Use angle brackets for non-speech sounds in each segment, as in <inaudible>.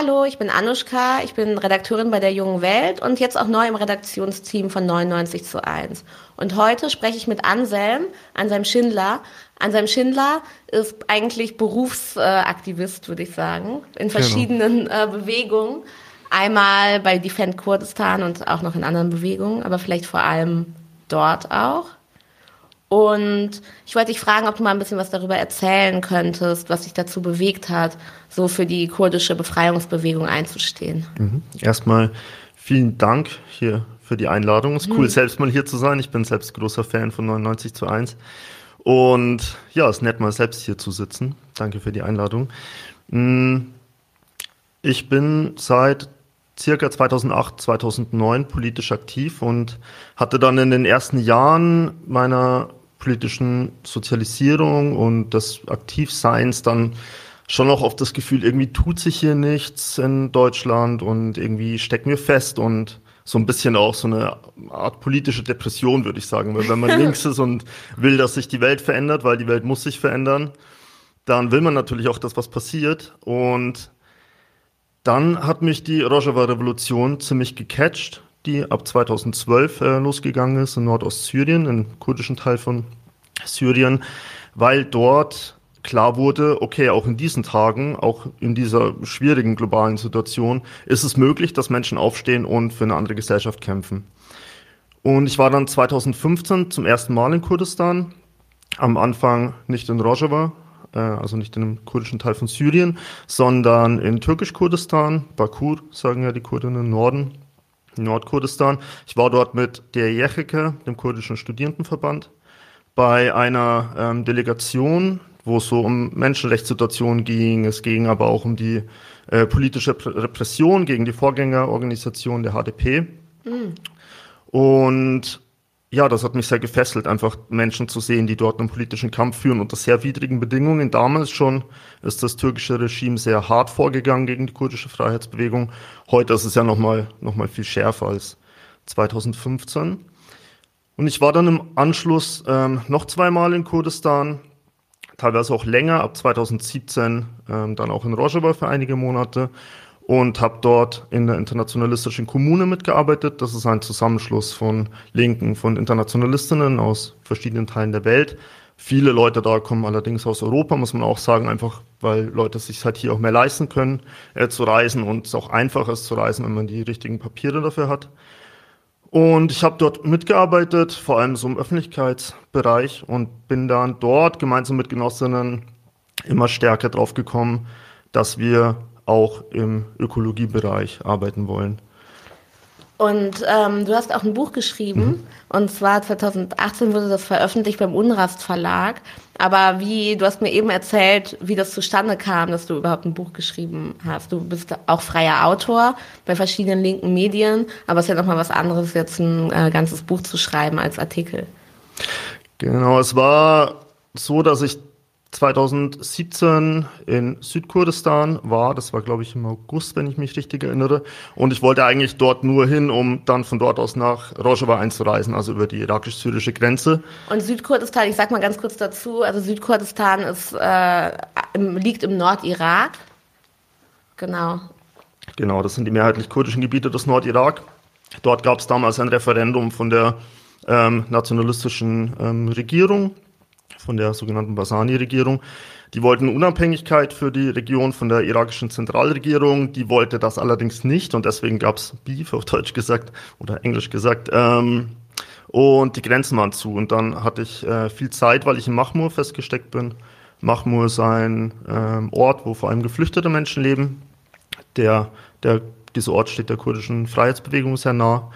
Hallo, ich bin Anushka, ich bin Redakteurin bei der Jungen Welt und jetzt auch neu im Redaktionsteam von 99 zu 1. Und heute spreche ich mit Anselm, Anselm Schindler. Anselm Schindler ist eigentlich Berufsaktivist, würde ich sagen, in genau. verschiedenen genau. Bewegungen. Einmal bei Defend Kurdistan und auch noch in anderen Bewegungen, aber vielleicht vor allem dort auch. Und ich wollte dich fragen, ob du mal ein bisschen was darüber erzählen könntest, was dich dazu bewegt hat, so für die kurdische Befreiungsbewegung einzustehen. Mhm. Erstmal vielen Dank hier für die Einladung. Es ist cool, mhm. selbst mal hier zu sein. Ich bin selbst großer Fan von 99 zu 1. Und ja, es ist nett, mal selbst hier zu sitzen. Danke für die Einladung. Mm, ich bin seit circa 2008, 2009 politisch aktiv und hatte dann in den ersten Jahren meiner politischen Sozialisierung und des Aktivseins dann schon auch oft das Gefühl, irgendwie tut sich hier nichts in Deutschland und irgendwie stecken wir fest und so ein bisschen auch so eine Art politische Depression, würde ich sagen. Weil wenn man <laughs> links ist und will, dass sich die Welt verändert, weil die Welt muss sich verändern, dann will man natürlich auch, dass was passiert. Und dann hat mich die Rojava-Revolution ziemlich gecatcht die ab 2012 äh, losgegangen ist in Nordostsyrien, im kurdischen Teil von Syrien, weil dort klar wurde, okay, auch in diesen Tagen, auch in dieser schwierigen globalen Situation, ist es möglich, dass Menschen aufstehen und für eine andere Gesellschaft kämpfen. Und ich war dann 2015 zum ersten Mal in Kurdistan, am Anfang nicht in Rojava, äh, also nicht in dem kurdischen Teil von Syrien, sondern in Türkisch-Kurdistan, Bakur, sagen ja die Kurden im Norden, Nordkurdistan. Ich war dort mit der Jechike, dem kurdischen Studierendenverband, bei einer ähm, Delegation, wo es so um Menschenrechtssituationen ging. Es ging aber auch um die äh, politische Repression gegen die Vorgängerorganisation der HDP. Mhm. Und ja, das hat mich sehr gefesselt, einfach Menschen zu sehen, die dort einen politischen Kampf führen unter sehr widrigen Bedingungen. Damals schon ist das türkische Regime sehr hart vorgegangen gegen die kurdische Freiheitsbewegung. Heute ist es ja nochmal noch mal viel schärfer als 2015. Und ich war dann im Anschluss ähm, noch zweimal in Kurdistan, teilweise auch länger, ab 2017 ähm, dann auch in Rojava für einige Monate und habe dort in der internationalistischen Kommune mitgearbeitet. Das ist ein Zusammenschluss von Linken, von Internationalistinnen aus verschiedenen Teilen der Welt. Viele Leute da kommen allerdings aus Europa, muss man auch sagen, einfach weil Leute sich halt hier auch mehr leisten können, äh, zu reisen und es auch einfach ist zu reisen, wenn man die richtigen Papiere dafür hat. Und ich habe dort mitgearbeitet, vor allem so im Öffentlichkeitsbereich und bin dann dort gemeinsam mit Genossinnen immer stärker drauf gekommen, dass wir auch im Ökologiebereich arbeiten wollen. Und ähm, du hast auch ein Buch geschrieben, mhm. und zwar 2018 wurde das veröffentlicht beim Unrast Verlag. Aber wie, du hast mir eben erzählt, wie das zustande kam, dass du überhaupt ein Buch geschrieben hast. Du bist auch freier Autor bei verschiedenen linken Medien, aber es ist ja nochmal was anderes, jetzt ein äh, ganzes Buch zu schreiben als Artikel. Genau, es war so, dass ich 2017 in Südkurdistan war. Das war, glaube ich, im August, wenn ich mich richtig erinnere. Und ich wollte eigentlich dort nur hin, um dann von dort aus nach Rojava einzureisen, also über die irakisch-syrische Grenze. Und Südkurdistan, ich sag mal ganz kurz dazu, also Südkurdistan ist, äh, liegt im Nordirak. Genau. Genau, das sind die mehrheitlich kurdischen Gebiete des Nordirak. Dort gab es damals ein Referendum von der ähm, nationalistischen ähm, Regierung, von der sogenannten Basani-Regierung. Die wollten Unabhängigkeit für die Region von der irakischen Zentralregierung. Die wollte das allerdings nicht und deswegen gab es Beef auf Deutsch gesagt oder Englisch gesagt. Ähm, und die Grenzen waren zu. Und dann hatte ich äh, viel Zeit, weil ich in Mahmur festgesteckt bin. Mahmur ist ein ähm, Ort, wo vor allem geflüchtete Menschen leben. Der, der, dieser Ort steht der kurdischen Freiheitsbewegung sehr nah.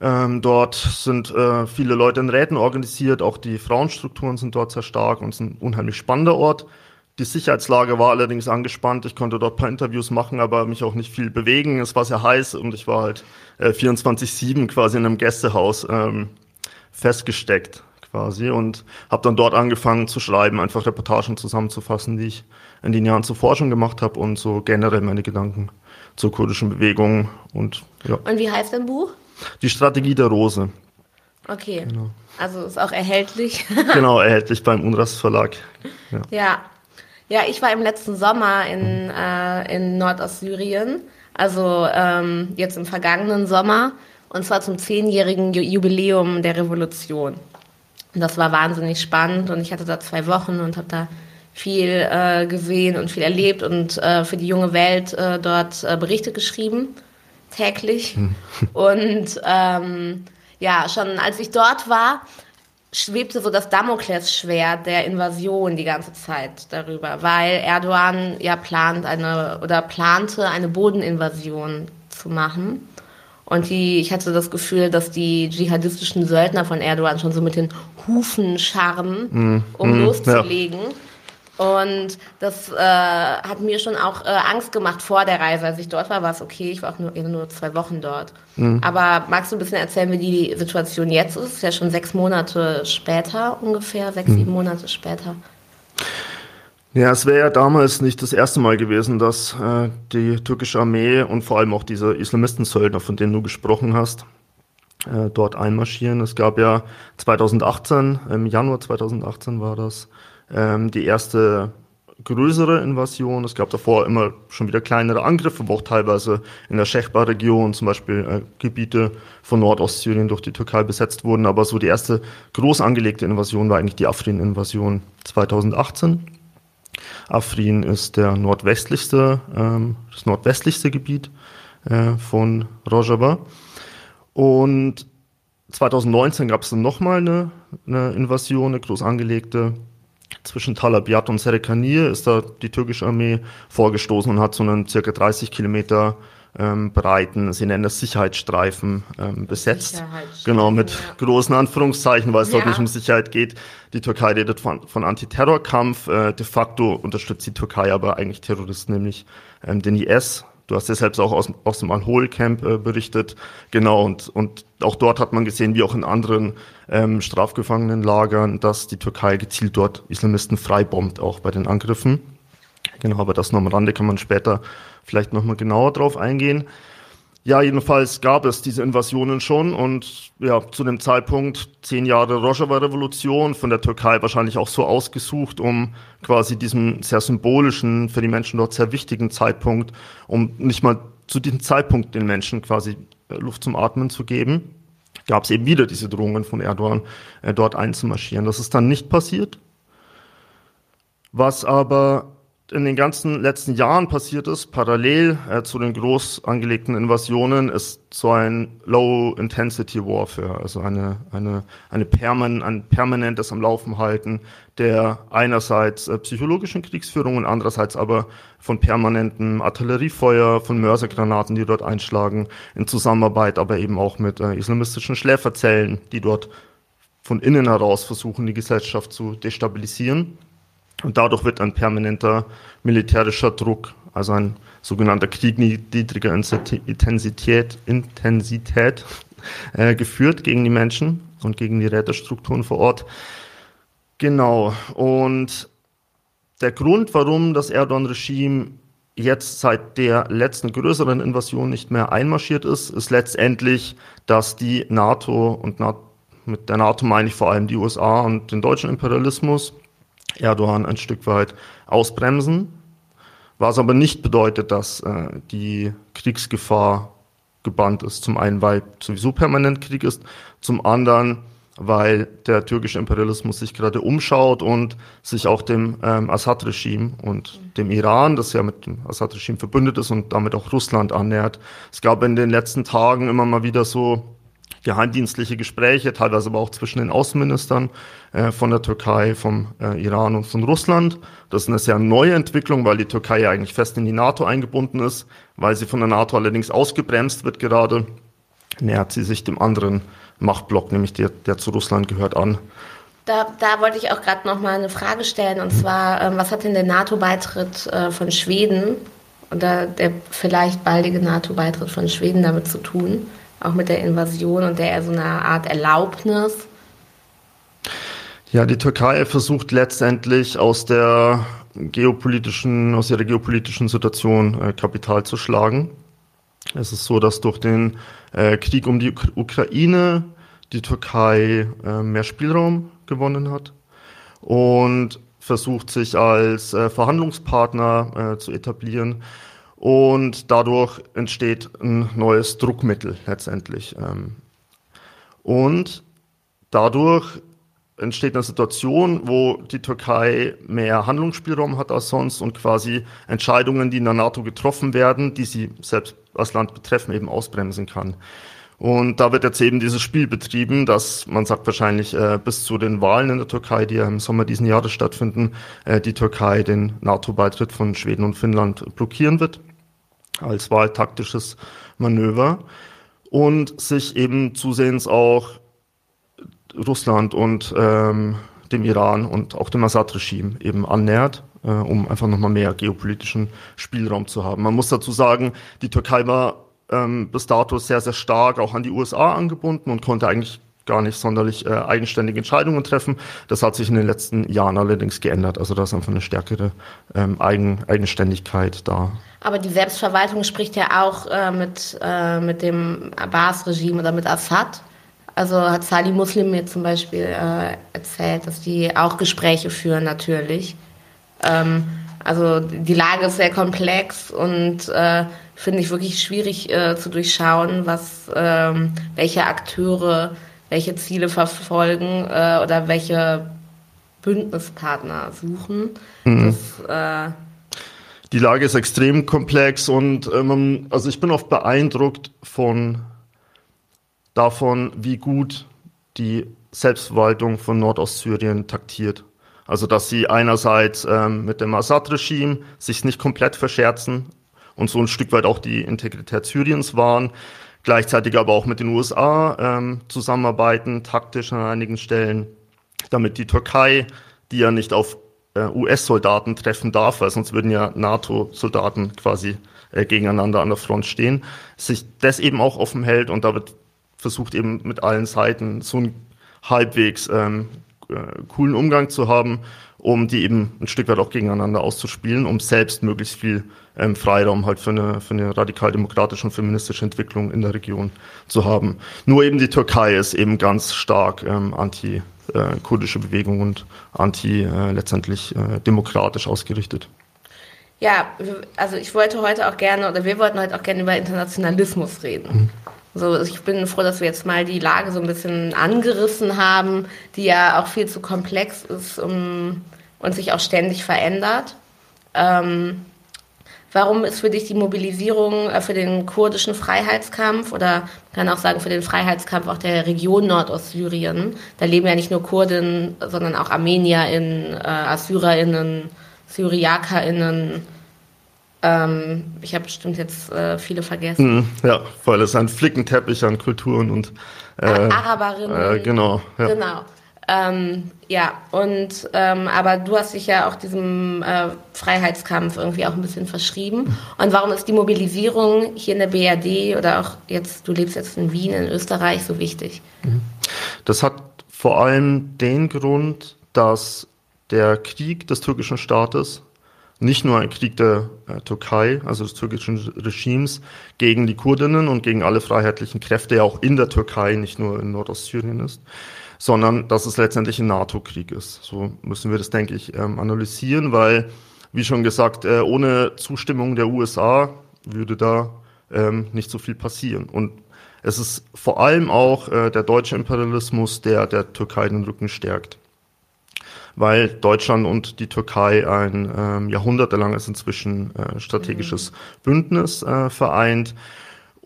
Ähm, dort sind äh, viele Leute in Räten organisiert, auch die Frauenstrukturen sind dort sehr stark und es ist ein unheimlich spannender Ort. Die Sicherheitslage war allerdings angespannt. Ich konnte dort ein paar Interviews machen, aber mich auch nicht viel bewegen. Es war sehr heiß und ich war halt äh, 24-7 quasi in einem Gästehaus ähm, festgesteckt quasi und habe dann dort angefangen zu schreiben, einfach Reportagen zusammenzufassen, die ich in den Jahren zuvor schon gemacht habe und so generell meine Gedanken zur kurdischen Bewegung und ja. Und wie heißt dein Buch? Die Strategie der Rose. Okay. Genau. Also ist auch erhältlich. <laughs> genau, erhältlich beim Unrast Verlag. Ja. ja. Ja, ich war im letzten Sommer in, äh, in Nordostsyrien, also ähm, jetzt im vergangenen Sommer, und zwar zum zehnjährigen Jubiläum der Revolution. Und das war wahnsinnig spannend und ich hatte da zwei Wochen und habe da viel äh, gesehen und viel erlebt und äh, für die junge Welt äh, dort äh, Berichte geschrieben, täglich. Hm. Und ähm, ja, schon als ich dort war, schwebte so das Damoklesschwert der Invasion die ganze Zeit darüber, weil Erdogan ja plant eine oder plante eine Bodeninvasion zu machen. Und die, ich hatte das Gefühl, dass die dschihadistischen Söldner von Erdogan schon so mit den Hufen scharren, mm, um mm, loszulegen. Ja. Und das äh, hat mir schon auch äh, Angst gemacht vor der Reise. Als ich dort war, war es okay. Ich war auch nur, nur zwei Wochen dort. Mhm. Aber magst du ein bisschen erzählen, wie die Situation jetzt ist? Ist ja schon sechs Monate später ungefähr, sechs, mhm. sieben Monate später. Ja, es wäre ja damals nicht das erste Mal gewesen, dass äh, die türkische Armee und vor allem auch diese Islamistensöldner, von denen du gesprochen hast, äh, dort einmarschieren. Es gab ja 2018, im Januar 2018 war das, ähm, die erste größere Invasion. Es gab davor immer schon wieder kleinere Angriffe, wo auch teilweise in der Schechba-Region zum Beispiel äh, Gebiete von Nordostsyrien durch die Türkei besetzt wurden. Aber so die erste groß angelegte Invasion war eigentlich die Afrin-Invasion 2018. Afrin ist der nordwestlichste, ähm, das nordwestlichste Gebiet äh, von Rojava. Und 2019 gab es dann nochmal eine, eine Invasion, eine groß angelegte zwischen Tal Abyad und Serekanir ist da die türkische Armee vorgestoßen und hat so einen circa 30 Kilometer ähm, breiten, sie nennen das Sicherheitsstreifen, ähm, besetzt. Genau, mit ja. großen Anführungszeichen, weil es ja. dort nicht um Sicherheit geht. Die Türkei redet von, von Antiterrorkampf. Äh, de facto unterstützt die Türkei aber eigentlich Terroristen, nämlich ähm, den IS. Du hast ja selbst auch aus, aus dem Al-Hol-Camp äh, berichtet. Genau, und, und auch dort hat man gesehen, wie auch in anderen ähm, Strafgefangenenlagern, dass die Türkei gezielt dort Islamisten freibombt, auch bei den Angriffen. Genau, aber das nur am Rande kann man später vielleicht nochmal genauer drauf eingehen. Ja, jedenfalls gab es diese Invasionen schon und ja, zu dem Zeitpunkt zehn Jahre Rojava-Revolution von der Türkei wahrscheinlich auch so ausgesucht, um quasi diesen sehr symbolischen, für die Menschen dort sehr wichtigen Zeitpunkt, um nicht mal zu diesem Zeitpunkt den Menschen quasi äh, Luft zum Atmen zu geben, gab es eben wieder diese Drohungen von Erdogan, äh, dort einzumarschieren. Das ist dann nicht passiert. Was aber in den ganzen letzten Jahren passiert ist, parallel äh, zu den groß angelegten Invasionen, ist so ein Low-Intensity Warfare, also eine, eine, eine perman ein permanentes am Laufen halten, der einerseits äh, psychologischen Kriegsführung und andererseits aber von permanentem Artilleriefeuer, von Mörsergranaten, die dort einschlagen, in Zusammenarbeit aber eben auch mit äh, islamistischen Schläferzellen, die dort von innen heraus versuchen, die Gesellschaft zu destabilisieren. Und dadurch wird ein permanenter militärischer Druck, also ein sogenannter Krieg niedriger Intensität, Intensität äh, geführt gegen die Menschen und gegen die Rätestrukturen vor Ort. Genau. Und der Grund, warum das Erdogan-Regime jetzt seit der letzten größeren Invasion nicht mehr einmarschiert ist, ist letztendlich, dass die NATO und mit der NATO meine ich vor allem die USA und den deutschen Imperialismus Erdogan ein Stück weit ausbremsen, was aber nicht bedeutet, dass äh, die Kriegsgefahr gebannt ist. Zum einen, weil sowieso permanent Krieg ist, zum anderen, weil der türkische Imperialismus sich gerade umschaut und sich auch dem ähm, Assad-Regime und dem Iran, das ja mit dem Assad-Regime verbündet ist und damit auch Russland annähert. Es gab in den letzten Tagen immer mal wieder so geheimdienstliche Gespräche, teilweise aber auch zwischen den Außenministern äh, von der Türkei, vom äh, Iran und von Russland. Das ist eine sehr neue Entwicklung, weil die Türkei ja eigentlich fest in die NATO eingebunden ist, weil sie von der NATO allerdings ausgebremst wird gerade, nähert sie sich dem anderen Machtblock, nämlich der, der zu Russland gehört, an. Da, da wollte ich auch gerade noch mal eine Frage stellen, und zwar, ähm, was hat denn der NATO-Beitritt äh, von Schweden oder der vielleicht baldige NATO-Beitritt von Schweden damit zu tun? Auch mit der Invasion und der so eine Art Erlaubnis? Ja, die Türkei versucht letztendlich aus der geopolitischen, aus ihrer geopolitischen Situation äh, Kapital zu schlagen. Es ist so, dass durch den äh, Krieg um die Ukraine die Türkei äh, mehr Spielraum gewonnen hat und versucht sich als äh, Verhandlungspartner äh, zu etablieren und dadurch entsteht ein neues Druckmittel letztendlich. Ähm, und dadurch entsteht eine Situation, wo die Türkei mehr Handlungsspielraum hat als sonst und quasi Entscheidungen, die in der NATO getroffen werden, die sie selbst als Land betreffen, eben ausbremsen kann. Und da wird jetzt eben dieses Spiel betrieben, dass man sagt wahrscheinlich äh, bis zu den Wahlen in der Türkei, die ja im Sommer diesen Jahres stattfinden, äh, die Türkei den NATO-Beitritt von Schweden und Finnland blockieren wird als wahltaktisches Manöver und sich eben zusehends auch Russland und ähm, dem Iran und auch dem Assad-Regime eben annähert, äh, um einfach nochmal mehr geopolitischen Spielraum zu haben. Man muss dazu sagen, die Türkei war ähm, bis dato sehr, sehr stark auch an die USA angebunden und konnte eigentlich gar nicht sonderlich äh, eigenständige Entscheidungen treffen. Das hat sich in den letzten Jahren allerdings geändert. Also da ist einfach eine stärkere ähm, Eigen, Eigenständigkeit da. Aber die Selbstverwaltung spricht ja auch äh, mit, äh, mit dem Abbas-Regime oder mit Assad. Also hat Sali Muslim mir zum Beispiel äh, erzählt, dass die auch Gespräche führen natürlich. Ähm, also die Lage ist sehr komplex und äh, finde ich wirklich schwierig äh, zu durchschauen, was ähm, welche Akteure welche Ziele verfolgen äh, oder welche Bündnispartner suchen. Mhm. Das, äh, die Lage ist extrem komplex und ähm, also ich bin oft beeindruckt von davon, wie gut die Selbstverwaltung von Nordostsyrien taktiert. Also dass sie einerseits ähm, mit dem Assad-Regime sich nicht komplett verscherzen und so ein Stück weit auch die Integrität Syriens wahren, gleichzeitig aber auch mit den USA ähm, zusammenarbeiten, taktisch an einigen Stellen, damit die Türkei, die ja nicht auf äh, US-Soldaten treffen darf, weil sonst würden ja NATO-Soldaten quasi äh, gegeneinander an der Front stehen, sich das eben auch offen hält und da wird versucht eben mit allen Seiten so einen halbwegs ähm, äh, coolen Umgang zu haben, um die eben ein Stück weit auch gegeneinander auszuspielen, um selbst möglichst viel ähm, Freiraum halt für eine, für eine radikal-demokratische und feministische Entwicklung in der Region zu haben. Nur eben die Türkei ist eben ganz stark ähm, anti-kurdische äh, Bewegung und anti äh, letztendlich äh, demokratisch ausgerichtet. Ja, also ich wollte heute auch gerne, oder wir wollten heute auch gerne über Internationalismus reden. Mhm. So, ich bin froh, dass wir jetzt mal die Lage so ein bisschen angerissen haben, die ja auch viel zu komplex ist um, und sich auch ständig verändert. Ähm, warum ist für dich die Mobilisierung äh, für den kurdischen Freiheitskampf oder man kann auch sagen für den Freiheitskampf auch der Region Nordostsyrien, da leben ja nicht nur Kurden, sondern auch ArmenierInnen, äh, AssyrerInnen, SyriakerInnen, ähm, ich habe bestimmt jetzt äh, viele vergessen. Mhm, ja, weil es ein Flickenteppich an Kulturen und äh, Araberinnen. Äh, genau. Ja. Genau. Ähm, ja, und ähm, aber du hast dich ja auch diesem äh, Freiheitskampf irgendwie auch ein bisschen verschrieben. Und warum ist die Mobilisierung hier in der BRD oder auch jetzt, du lebst jetzt in Wien, in Österreich, so wichtig? Mhm. Das hat vor allem den Grund, dass der Krieg des türkischen Staates nicht nur ein Krieg der äh, Türkei, also des türkischen Regimes, gegen die Kurdinnen und gegen alle freiheitlichen Kräfte, ja auch in der Türkei, nicht nur in Nordostsyrien ist, sondern dass es letztendlich ein NATO-Krieg ist. So müssen wir das, denke ich, ähm, analysieren, weil, wie schon gesagt, äh, ohne Zustimmung der USA würde da ähm, nicht so viel passieren. Und es ist vor allem auch äh, der deutsche Imperialismus, der der Türkei den Rücken stärkt weil Deutschland und die Türkei ein ähm, jahrhundertelanges inzwischen äh, strategisches mhm. Bündnis äh, vereint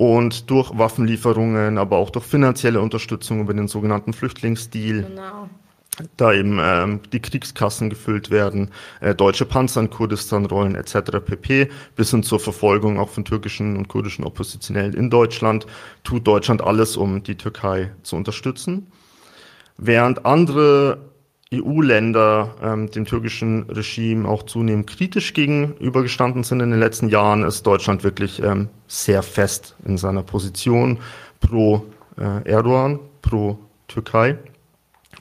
und durch Waffenlieferungen, aber auch durch finanzielle Unterstützung über den sogenannten Flüchtlingsdeal. Genau. Da eben ähm, die Kriegskassen gefüllt werden, äh, deutsche Panzer in Kurdistan rollen etc. pp. bis hin zur Verfolgung auch von türkischen und kurdischen Oppositionellen in Deutschland, tut Deutschland alles, um die Türkei zu unterstützen. Während andere EU-Länder ähm, dem türkischen Regime auch zunehmend kritisch gegenübergestanden sind in den letzten Jahren, ist Deutschland wirklich ähm, sehr fest in seiner Position pro äh, Erdogan, pro Türkei.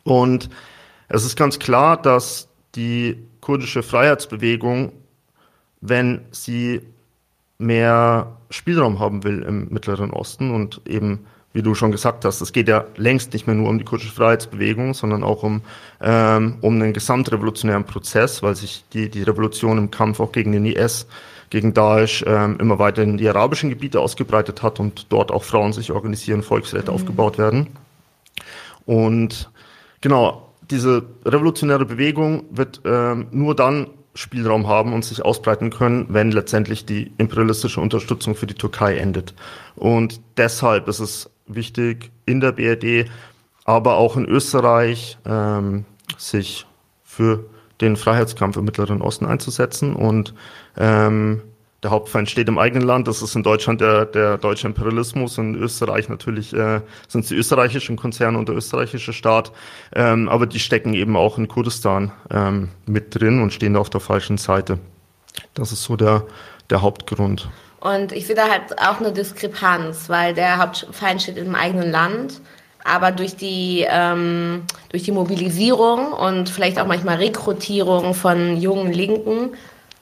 Und es ist ganz klar, dass die kurdische Freiheitsbewegung, wenn sie mehr Spielraum haben will im Mittleren Osten und eben wie du schon gesagt hast, es geht ja längst nicht mehr nur um die kurdische Freiheitsbewegung, sondern auch um, ähm, um einen gesamtrevolutionären Prozess, weil sich die, die Revolution im Kampf auch gegen den IS, gegen Daesh ähm, immer weiter in die arabischen Gebiete ausgebreitet hat und dort auch Frauen sich organisieren, Volksräte mhm. aufgebaut werden. Und genau, diese revolutionäre Bewegung wird ähm, nur dann Spielraum haben und sich ausbreiten können, wenn letztendlich die imperialistische Unterstützung für die Türkei endet. Und deshalb ist es wichtig, in der BRD, aber auch in Österreich, ähm, sich für den Freiheitskampf im Mittleren Osten einzusetzen und ähm, der Hauptfeind steht im eigenen Land. Das ist in Deutschland der, der deutsche Imperialismus. In Österreich natürlich äh, sind es die österreichischen Konzerne und der österreichische Staat. Ähm, aber die stecken eben auch in Kurdistan ähm, mit drin und stehen da auf der falschen Seite. Das ist so der, der Hauptgrund. Und ich sehe da halt auch eine Diskrepanz, weil der Hauptfeind steht im eigenen Land. Aber durch die, ähm, durch die Mobilisierung und vielleicht auch manchmal Rekrutierung von jungen linken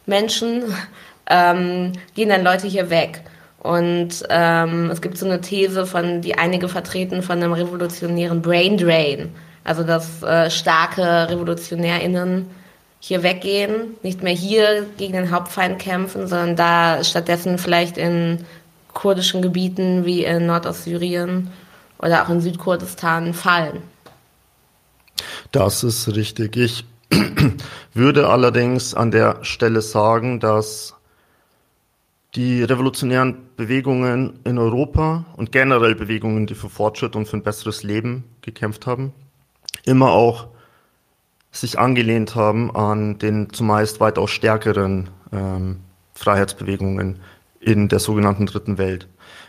Menschen <laughs> ähm, gehen dann Leute hier weg. Und ähm, es gibt so eine These, von die einige vertreten von einem revolutionären Brain Drain. Also dass äh, starke RevolutionärInnen hier weggehen, nicht mehr hier gegen den Hauptfeind kämpfen, sondern da stattdessen vielleicht in kurdischen Gebieten wie in Nordostsyrien oder auch in Südkurdistan fallen. Das ist richtig. Ich <clears throat> würde allerdings an der Stelle sagen, dass die revolutionären Bewegungen in Europa und generell Bewegungen, die für Fortschritt und für ein besseres Leben gekämpft haben, immer auch sich angelehnt haben an den zumeist weitaus stärkeren ähm, Freiheitsbewegungen in der sogenannten Dritten Welt.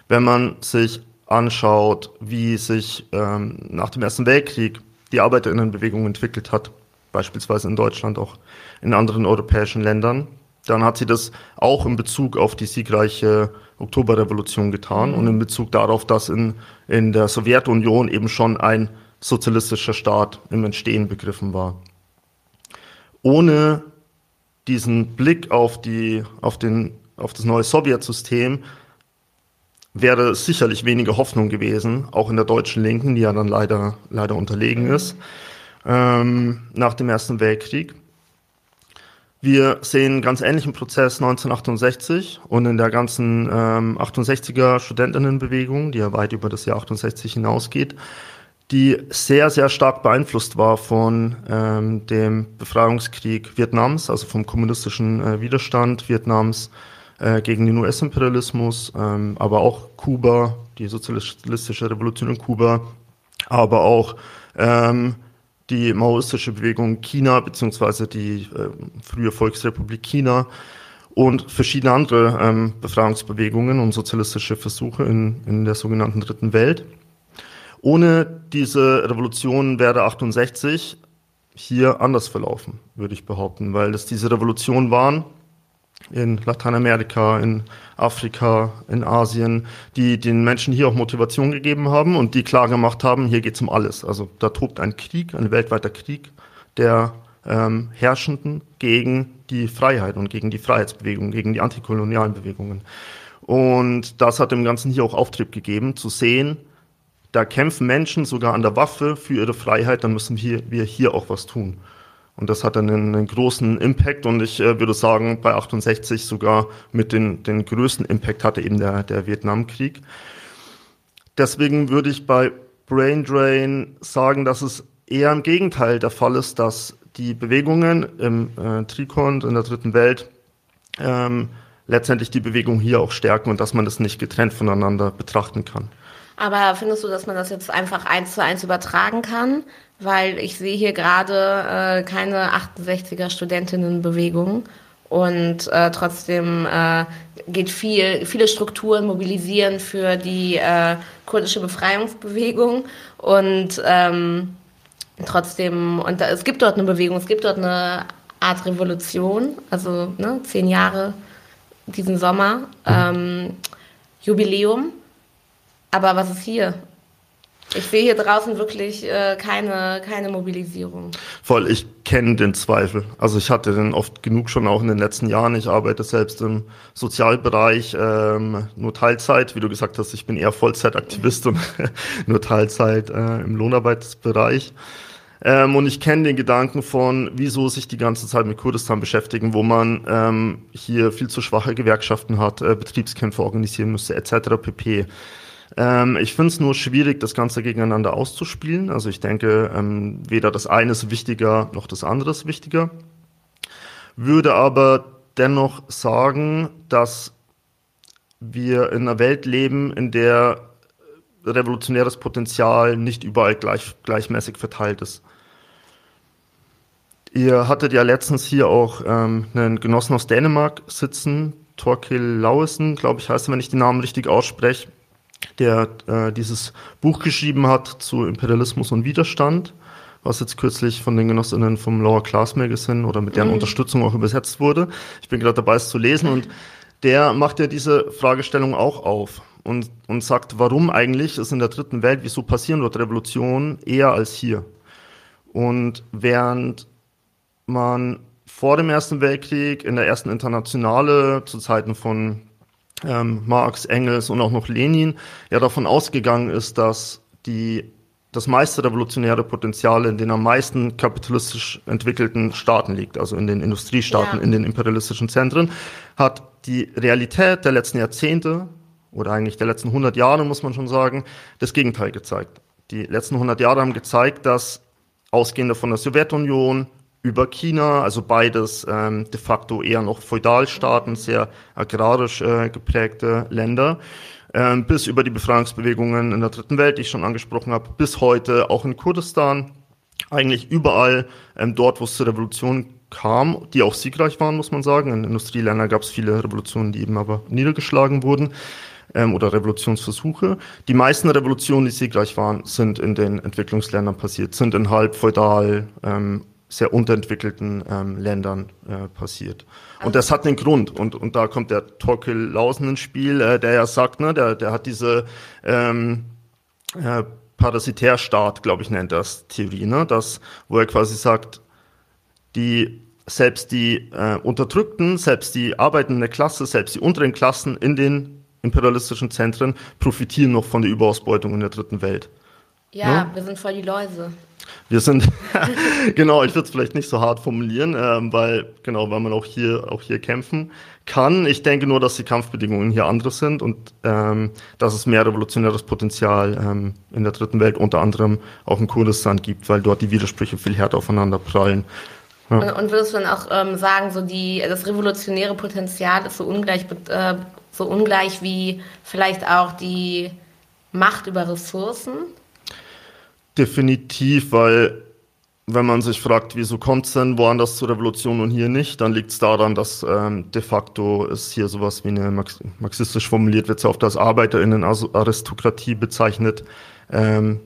Wenn man sich anschaut, wie sich ähm, nach dem Ersten Weltkrieg die Arbeiterinnenbewegung entwickelt hat, beispielsweise in Deutschland, auch in anderen europäischen Ländern, dann hat sie das auch in Bezug auf die siegreiche Oktoberrevolution getan und in Bezug darauf, dass in, in der Sowjetunion eben schon ein sozialistischer Staat im Entstehen begriffen war. Ohne diesen Blick auf, die, auf, den, auf das neue Sowjetsystem wäre sicherlich weniger Hoffnung gewesen, auch in der deutschen Linken, die ja dann leider, leider unterlegen ist, ähm, nach dem Ersten Weltkrieg. Wir sehen einen ganz ähnlichen Prozess 1968 und in der ganzen ähm, 68er Studentinnenbewegung, die ja weit über das Jahr 68 hinausgeht, die sehr, sehr stark beeinflusst war von ähm, dem Befreiungskrieg Vietnams, also vom kommunistischen äh, Widerstand Vietnams äh, gegen den US-Imperialismus, ähm, aber auch Kuba, die sozialistische Revolution in Kuba, aber auch ähm, die maoistische Bewegung China beziehungsweise die äh, frühe Volksrepublik China und verschiedene andere ähm, Befreiungsbewegungen und sozialistische Versuche in, in der sogenannten Dritten Welt. Ohne diese Revolution wäre 68 hier anders verlaufen, würde ich behaupten, weil es diese Revolutionen waren, in Lateinamerika, in Afrika, in Asien, die den Menschen hier auch Motivation gegeben haben und die klar gemacht haben, hier geht es um alles. Also da tobt ein Krieg, ein weltweiter Krieg der ähm, Herrschenden gegen die Freiheit und gegen die Freiheitsbewegung, gegen die antikolonialen Bewegungen. Und das hat dem Ganzen hier auch Auftrieb gegeben, zu sehen, da kämpfen Menschen sogar an der Waffe für ihre Freiheit, dann müssen wir, wir hier auch was tun. Und das hat einen, einen großen Impact und ich äh, würde sagen, bei 68 sogar mit den, den größten Impact hatte eben der, der Vietnamkrieg. Deswegen würde ich bei Brain Drain sagen, dass es eher im Gegenteil der Fall ist, dass die Bewegungen im äh, Trikont in der dritten Welt ähm, letztendlich die Bewegung hier auch stärken und dass man das nicht getrennt voneinander betrachten kann. Aber findest du, dass man das jetzt einfach eins zu eins übertragen kann? Weil ich sehe hier gerade äh, keine 68er Studentinnenbewegung und äh, trotzdem äh, geht viel, viele Strukturen mobilisieren für die äh, kurdische Befreiungsbewegung. Und ähm, trotzdem, und da, es gibt dort eine Bewegung, es gibt dort eine Art Revolution, also ne, zehn Jahre diesen Sommer, ähm, Jubiläum aber was ist hier? Ich sehe hier draußen wirklich äh, keine, keine Mobilisierung. Voll, ich kenne den Zweifel. Also ich hatte den oft genug schon auch in den letzten Jahren. Ich arbeite selbst im Sozialbereich, ähm, nur Teilzeit. Wie du gesagt hast, ich bin eher Vollzeitaktivist und <laughs> nur Teilzeit äh, im Lohnarbeitsbereich. Ähm, und ich kenne den Gedanken von, wieso sich die ganze Zeit mit Kurdistan beschäftigen, wo man ähm, hier viel zu schwache Gewerkschaften hat, äh, Betriebskämpfe organisieren müsste, etc. pp. Ähm, ich finde es nur schwierig, das Ganze gegeneinander auszuspielen. Also ich denke, ähm, weder das eine ist wichtiger, noch das andere ist wichtiger. Würde aber dennoch sagen, dass wir in einer Welt leben, in der revolutionäres Potenzial nicht überall gleich, gleichmäßig verteilt ist. Ihr hattet ja letztens hier auch ähm, einen Genossen aus Dänemark sitzen, Torkil Lauesen, glaube ich, heißt er, wenn ich den Namen richtig ausspreche, der äh, dieses Buch geschrieben hat zu Imperialismus und Widerstand, was jetzt kürzlich von den Genossinnen vom Lower Class Magazine oder mit deren mhm. Unterstützung auch übersetzt wurde. Ich bin gerade dabei, es zu lesen und der macht ja diese Fragestellung auch auf und, und sagt, warum eigentlich es in der dritten Welt, wieso passieren dort Revolutionen eher als hier. Und während man vor dem Ersten Weltkrieg in der ersten Internationale zu Zeiten von ähm, Marx, Engels und auch noch Lenin ja davon ausgegangen ist, dass die das meiste revolutionäre Potenzial in den am meisten kapitalistisch entwickelten Staaten liegt, also in den Industriestaaten, ja. in den imperialistischen Zentren, hat die Realität der letzten Jahrzehnte oder eigentlich der letzten 100 Jahre, muss man schon sagen, das Gegenteil gezeigt. Die letzten 100 Jahre haben gezeigt, dass ausgehend von der Sowjetunion, über China, also beides ähm, de facto eher noch Feudalstaaten, sehr agrarisch äh, geprägte Länder, ähm, bis über die Befreiungsbewegungen in der dritten Welt, die ich schon angesprochen habe, bis heute auch in Kurdistan, eigentlich überall ähm, dort, wo es zur Revolution kam, die auch siegreich waren, muss man sagen. In Industrieländern gab es viele Revolutionen, die eben aber niedergeschlagen wurden ähm, oder Revolutionsversuche. Die meisten Revolutionen, die siegreich waren, sind in den Entwicklungsländern passiert, sind in halb feudal ähm, sehr unterentwickelten ähm, Ländern äh, passiert. Und das hat einen Grund. Und, und da kommt der Torkel Lausen ins Spiel, äh, der ja sagt, ne, der, der hat diese ähm, äh, Parasitärstaat, glaube ich, nennt das Theorie, ne, das, wo er quasi sagt, die selbst die äh, Unterdrückten, selbst die arbeitende Klasse, selbst die unteren Klassen in den imperialistischen Zentren profitieren noch von der Überausbeutung in der dritten Welt. Ja, ne? wir sind voll die Läuse. Wir sind, <laughs> genau, ich würde es vielleicht nicht so hart formulieren, ähm, weil, genau, weil man auch hier, auch hier kämpfen kann. Ich denke nur, dass die Kampfbedingungen hier andere sind und ähm, dass es mehr revolutionäres Potenzial ähm, in der dritten Welt, unter anderem auch in Kurdistan gibt, weil dort die Widersprüche viel härter aufeinander prallen. Ja. Und, und, würdest du dann auch ähm, sagen, so die, das revolutionäre Potenzial ist so ungleich, äh, so ungleich wie vielleicht auch die Macht über Ressourcen? Definitiv, weil wenn man sich fragt, wieso kommt es denn woanders zur Revolution und hier nicht, dann liegt es daran, dass ähm, de facto es hier sowas wie eine Marx marxistisch formuliert wird, auf das Arbeiterinnen-Aristokratie bezeichnet, ähm,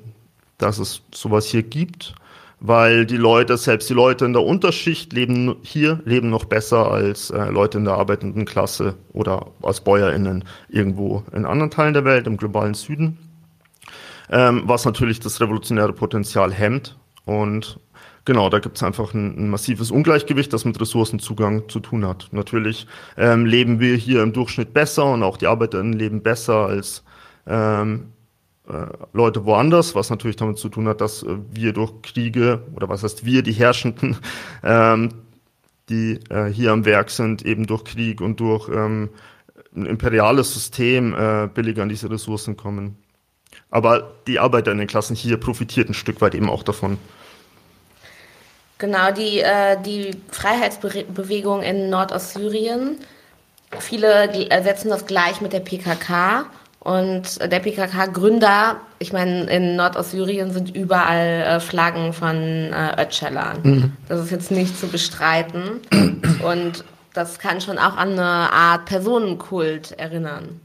dass es sowas hier gibt, weil die Leute, selbst die Leute in der Unterschicht leben hier, leben noch besser als äh, Leute in der arbeitenden Klasse oder als BäuerInnen irgendwo in anderen Teilen der Welt, im globalen Süden ähm, was natürlich das revolutionäre Potenzial hemmt. Und genau, da gibt es einfach ein, ein, massives Ungleichgewicht, das mit Ressourcenzugang zu tun hat. Natürlich ähm, leben wir hier im Durchschnitt besser und auch die ArbeiterInnen leben besser als ähm, äh, Leute woanders, was natürlich damit zu tun hat, dass äh, wir durch Kriege oder was heißt wir, die Herrschenden, <laughs> ähm, die äh, hier am Werk sind, eben durch Krieg und durch ähm, ein imperiales System äh, billiger an diese Ressourcen kommen. Aber die Arbeiter in den Klassen hier profitiert ein Stück weit eben auch davon. Genau, die, äh, die Freiheitsbewegung in Nordostsyrien, viele setzen das gleich mit der PKK. Und der PKK-Gründer, ich meine, in Nordostsyrien sind überall äh, Flaggen von äh, Öcalan. Mhm. Das ist jetzt nicht zu bestreiten. Und das kann schon auch an eine Art Personenkult erinnern.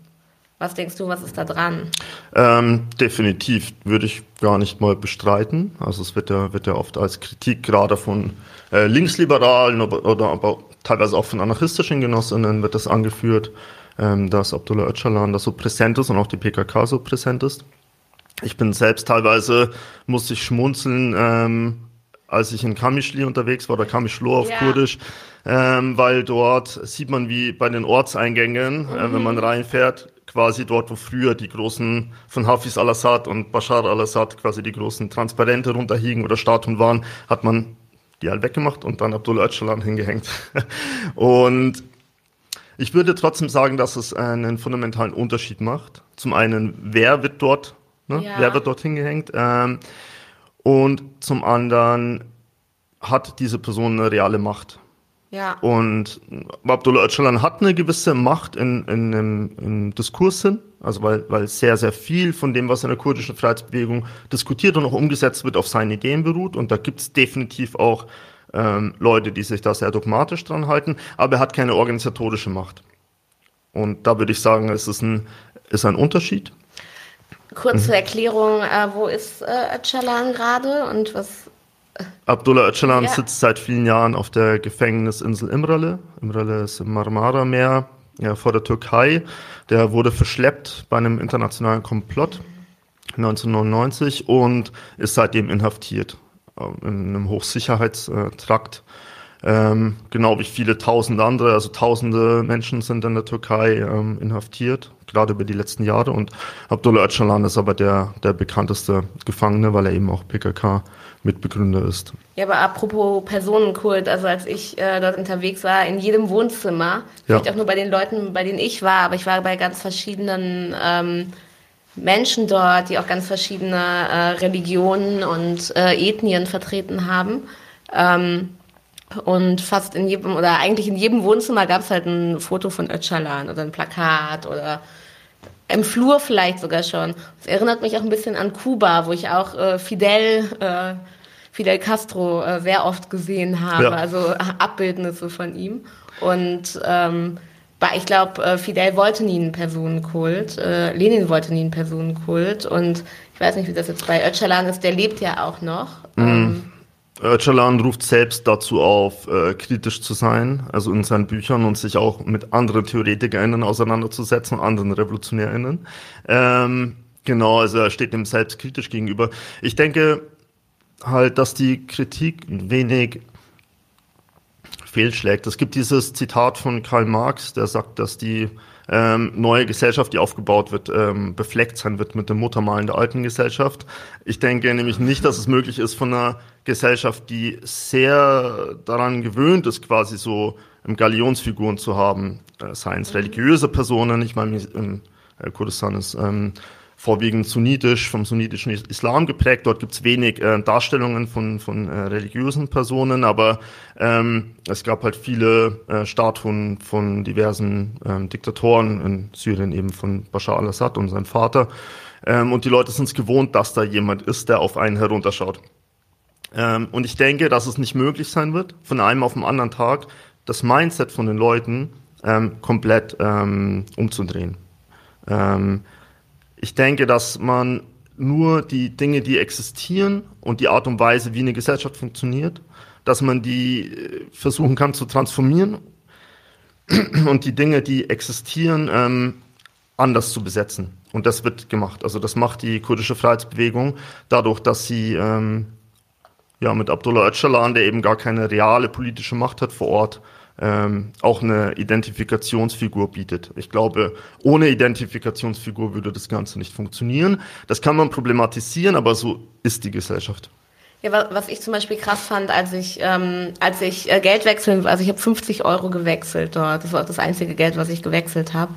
Was denkst du, was ist da dran? Ähm, definitiv würde ich gar nicht mal bestreiten. Also es wird ja, wird ja oft als Kritik gerade von äh, Linksliberalen oder, oder aber teilweise auch von anarchistischen Genossinnen wird das angeführt, ähm, dass Abdullah Öcalan da so präsent ist und auch die PKK so präsent ist. ich bin selbst teilweise, musste ich schmunzeln, ähm, als ich in Kamischli unterwegs war, oder Kamischlo auf ja. Kurdisch, ähm, weil dort sieht man wie bei den Ortseingängen, mhm. äh, wenn man mhm. reinfährt, quasi dort, wo früher die großen von Hafiz al-Assad und Bashar al-Assad quasi die großen Transparente runterhiegen oder Statuen waren, hat man die halt weggemacht und dann Abdullah Öcalan hingehängt. <laughs> und ich würde trotzdem sagen, dass es einen fundamentalen Unterschied macht. Zum einen, wer wird dort, ne? ja. wer wird dort hingehängt? Ähm, und zum anderen hat diese Person eine reale Macht. Ja. Und Abdullah Öcalan hat eine gewisse Macht in, in, in, in Diskursen, also weil, weil sehr, sehr viel von dem, was in der kurdischen Freiheitsbewegung diskutiert und auch umgesetzt wird, auf seinen Ideen beruht. Und da gibt es definitiv auch ähm, Leute, die sich da sehr dogmatisch dran halten, aber er hat keine organisatorische Macht. Und da würde ich sagen, es ist ein, ist ein Unterschied. Kurze mhm. Erklärung, äh, wo ist äh, Öcalan gerade und was Abdullah Öcalan ja. sitzt seit vielen Jahren auf der Gefängnisinsel Imrale. Imrale ist im Marmara-Meer ja, vor der Türkei. Der wurde verschleppt bei einem internationalen Komplott 1999 und ist seitdem inhaftiert äh, in einem Hochsicherheitstrakt. Ähm, genau wie viele tausende andere, also tausende Menschen sind in der Türkei ähm, inhaftiert, gerade über die letzten Jahre. Und Abdullah Öcalan ist aber der, der bekannteste Gefangene, weil er eben auch PKK Mitbegründer ist. Ja, aber apropos Personenkult, also als ich äh, dort unterwegs war, in jedem Wohnzimmer, ja. vielleicht auch nur bei den Leuten, bei denen ich war, aber ich war bei ganz verschiedenen ähm, Menschen dort, die auch ganz verschiedene äh, Religionen und äh, Ethnien vertreten haben. Ähm, und fast in jedem, oder eigentlich in jedem Wohnzimmer gab es halt ein Foto von Öcalan oder ein Plakat oder im Flur vielleicht sogar schon. Das erinnert mich auch ein bisschen an Kuba, wo ich auch äh, Fidel, äh, Fidel Castro äh, sehr oft gesehen habe, ja. also äh, Abbildnisse von ihm. Und ähm, ich glaube, äh, Fidel wollte nie einen Personenkult, äh, Lenin wollte nie einen Personenkult und ich weiß nicht, wie das jetzt bei Öcalan ist, der lebt ja auch noch. Mm. Ähm, Öcalan ruft selbst dazu auf, äh, kritisch zu sein, also in seinen Büchern und sich auch mit anderen TheoretikerInnen auseinanderzusetzen, anderen RevolutionärInnen. Ähm, genau, also er steht dem selbst kritisch gegenüber. Ich denke halt, dass die Kritik wenig fehlschlägt. Es gibt dieses Zitat von Karl Marx, der sagt, dass die ähm, neue Gesellschaft, die aufgebaut wird, ähm, befleckt sein wird mit dem Muttermalen der alten Gesellschaft. Ich denke nämlich nicht, dass es möglich ist, von einer Gesellschaft, die sehr daran gewöhnt ist, quasi so Galionsfiguren zu haben, äh, seien es religiöse Personen, ich meine, im äh, Kurdistan ist ähm, vorwiegend sunnitisch, vom sunnitischen Islam geprägt. Dort gibt es wenig äh, Darstellungen von, von äh, religiösen Personen, aber ähm, es gab halt viele äh, Statuen von diversen ähm, Diktatoren in Syrien, eben von Bashar al-Assad und sein Vater. Ähm, und die Leute sind es gewohnt, dass da jemand ist, der auf einen herunterschaut. Ähm, und ich denke, dass es nicht möglich sein wird, von einem auf den anderen Tag das Mindset von den Leuten ähm, komplett ähm, umzudrehen. Ähm, ich denke, dass man nur die Dinge, die existieren und die Art und Weise, wie eine Gesellschaft funktioniert, dass man die äh, versuchen kann zu transformieren <clears throat> und die Dinge, die existieren, ähm, anders zu besetzen. Und das wird gemacht. Also das macht die kurdische Freiheitsbewegung dadurch, dass sie ähm, ja mit Abdullah Öcalan, der eben gar keine reale politische Macht hat vor Ort, ähm, auch eine Identifikationsfigur bietet. Ich glaube, ohne Identifikationsfigur würde das Ganze nicht funktionieren. Das kann man problematisieren, aber so ist die Gesellschaft. Ja, was ich zum Beispiel krass fand, als ich, ähm, als ich äh, Geld wechseln, also ich habe 50 Euro gewechselt dort. Das war das einzige Geld, was ich gewechselt habe.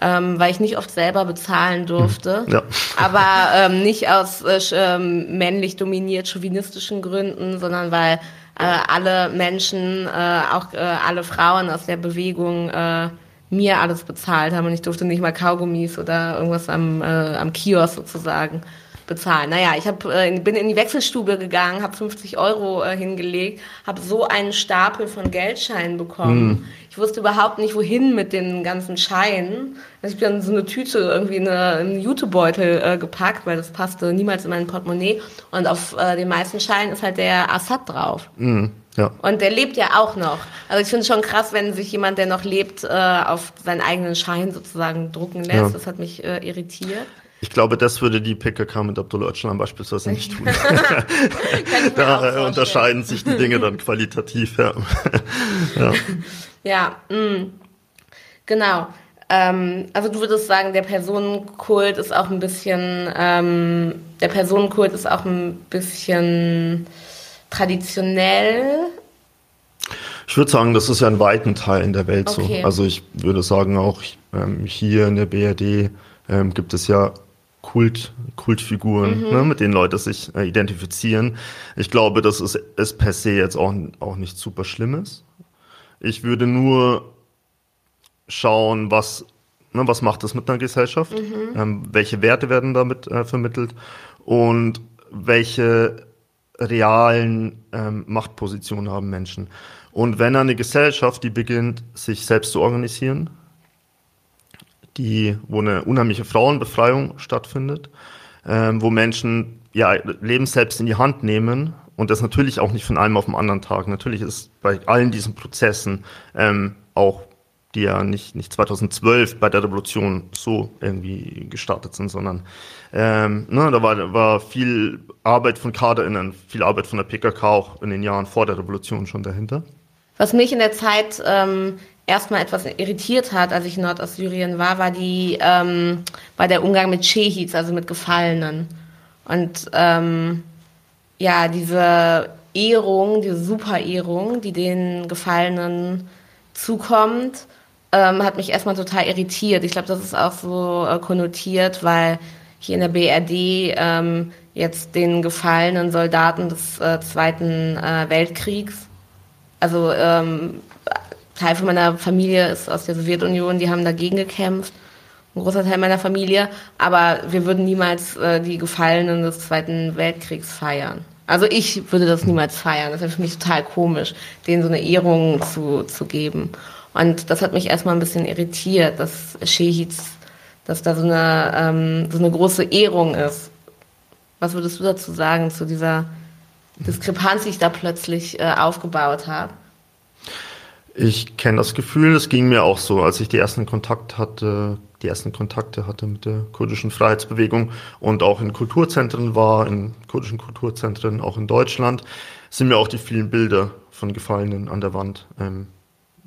Ähm, weil ich nicht oft selber bezahlen durfte, hm, ja. aber <laughs> ähm, nicht aus äh, ähm, männlich dominiert chauvinistischen Gründen, sondern weil äh, alle Menschen, äh, auch äh, alle Frauen aus der Bewegung äh, mir alles bezahlt haben. Und ich durfte nicht mal Kaugummis oder irgendwas am, äh, am Kiosk sozusagen bezahlen. Naja, ich hab, äh, bin in die Wechselstube gegangen, habe 50 Euro äh, hingelegt, habe so einen Stapel von Geldscheinen bekommen. Mm. Ich wusste überhaupt nicht, wohin mit den ganzen Scheinen. Also ich bin dann so eine Tüte irgendwie in einen Jutebeutel äh, gepackt, weil das passte niemals in mein Portemonnaie. Und auf äh, den meisten Scheinen ist halt der Assad drauf. Mm. Ja. Und der lebt ja auch noch. Also ich finde es schon krass, wenn sich jemand, der noch lebt, äh, auf seinen eigenen Schein sozusagen drucken lässt. Ja. Das hat mich äh, irritiert. Ich glaube, das würde die PKK mit Abdullah Öcalan beispielsweise nicht tun. <laughs> <laughs> da äh, unterscheiden sich die Dinge dann qualitativ. Ja, <laughs> ja. ja mh. genau. Ähm, also du würdest sagen, der Personenkult ist auch ein bisschen, ähm, der Personenkult ist auch ein bisschen traditionell. Ich würde sagen, das ist ja in weiten Teilen der Welt okay. so. Also ich würde sagen, auch ähm, hier in der BRD ähm, gibt es ja Kult, Kultfiguren, mhm. ne, mit denen Leute sich äh, identifizieren. Ich glaube, das ist, ist per se jetzt auch, auch nicht super Schlimmes. Ich würde nur schauen, was, ne, was macht das mit einer Gesellschaft, mhm. ähm, welche Werte werden damit äh, vermittelt und welche realen ähm, Machtpositionen haben Menschen. Und wenn eine Gesellschaft, die beginnt, sich selbst zu organisieren, die, wo eine unheimliche Frauenbefreiung stattfindet, ähm, wo Menschen ja Leben selbst in die Hand nehmen und das natürlich auch nicht von einem auf den anderen Tag. Natürlich ist bei allen diesen Prozessen ähm, auch die ja nicht, nicht 2012 bei der Revolution so irgendwie gestartet sind, sondern ähm, ne, da war, war viel Arbeit von KaderInnen, viel Arbeit von der PKK auch in den Jahren vor der Revolution schon dahinter. Was mich in der Zeit ähm, erstmal etwas irritiert hat, als ich in Nordostsyrien war, war die, ähm, war der Umgang mit Shehids, also mit Gefallenen. Und ähm, ja, diese Ehrung, diese Super-Ehrung, die den Gefallenen zukommt, ähm, hat mich erstmal total irritiert. Ich glaube, das ist auch so äh, konnotiert, weil hier in der BRD ähm, jetzt den gefallenen Soldaten des äh, Zweiten äh, Weltkriegs, also ähm, Teil von meiner Familie ist aus der Sowjetunion, die haben dagegen gekämpft, ein großer Teil meiner Familie, aber wir würden niemals äh, die Gefallenen des Zweiten Weltkriegs feiern. Also ich würde das niemals feiern. Das wäre für mich total komisch, denen so eine Ehrung zu, zu geben. Und das hat mich erstmal ein bisschen irritiert, dass Shehids, dass da so eine, ähm, so eine große Ehrung ist. Was würdest du dazu sagen, zu dieser Diskrepanz, die ich da plötzlich äh, aufgebaut habe? Ich kenne das Gefühl, es ging mir auch so, als ich die ersten Kontakt hatte, die ersten Kontakte hatte mit der kurdischen Freiheitsbewegung und auch in Kulturzentren war, in kurdischen Kulturzentren, auch in Deutschland, sind mir auch die vielen Bilder von Gefallenen an der Wand ähm,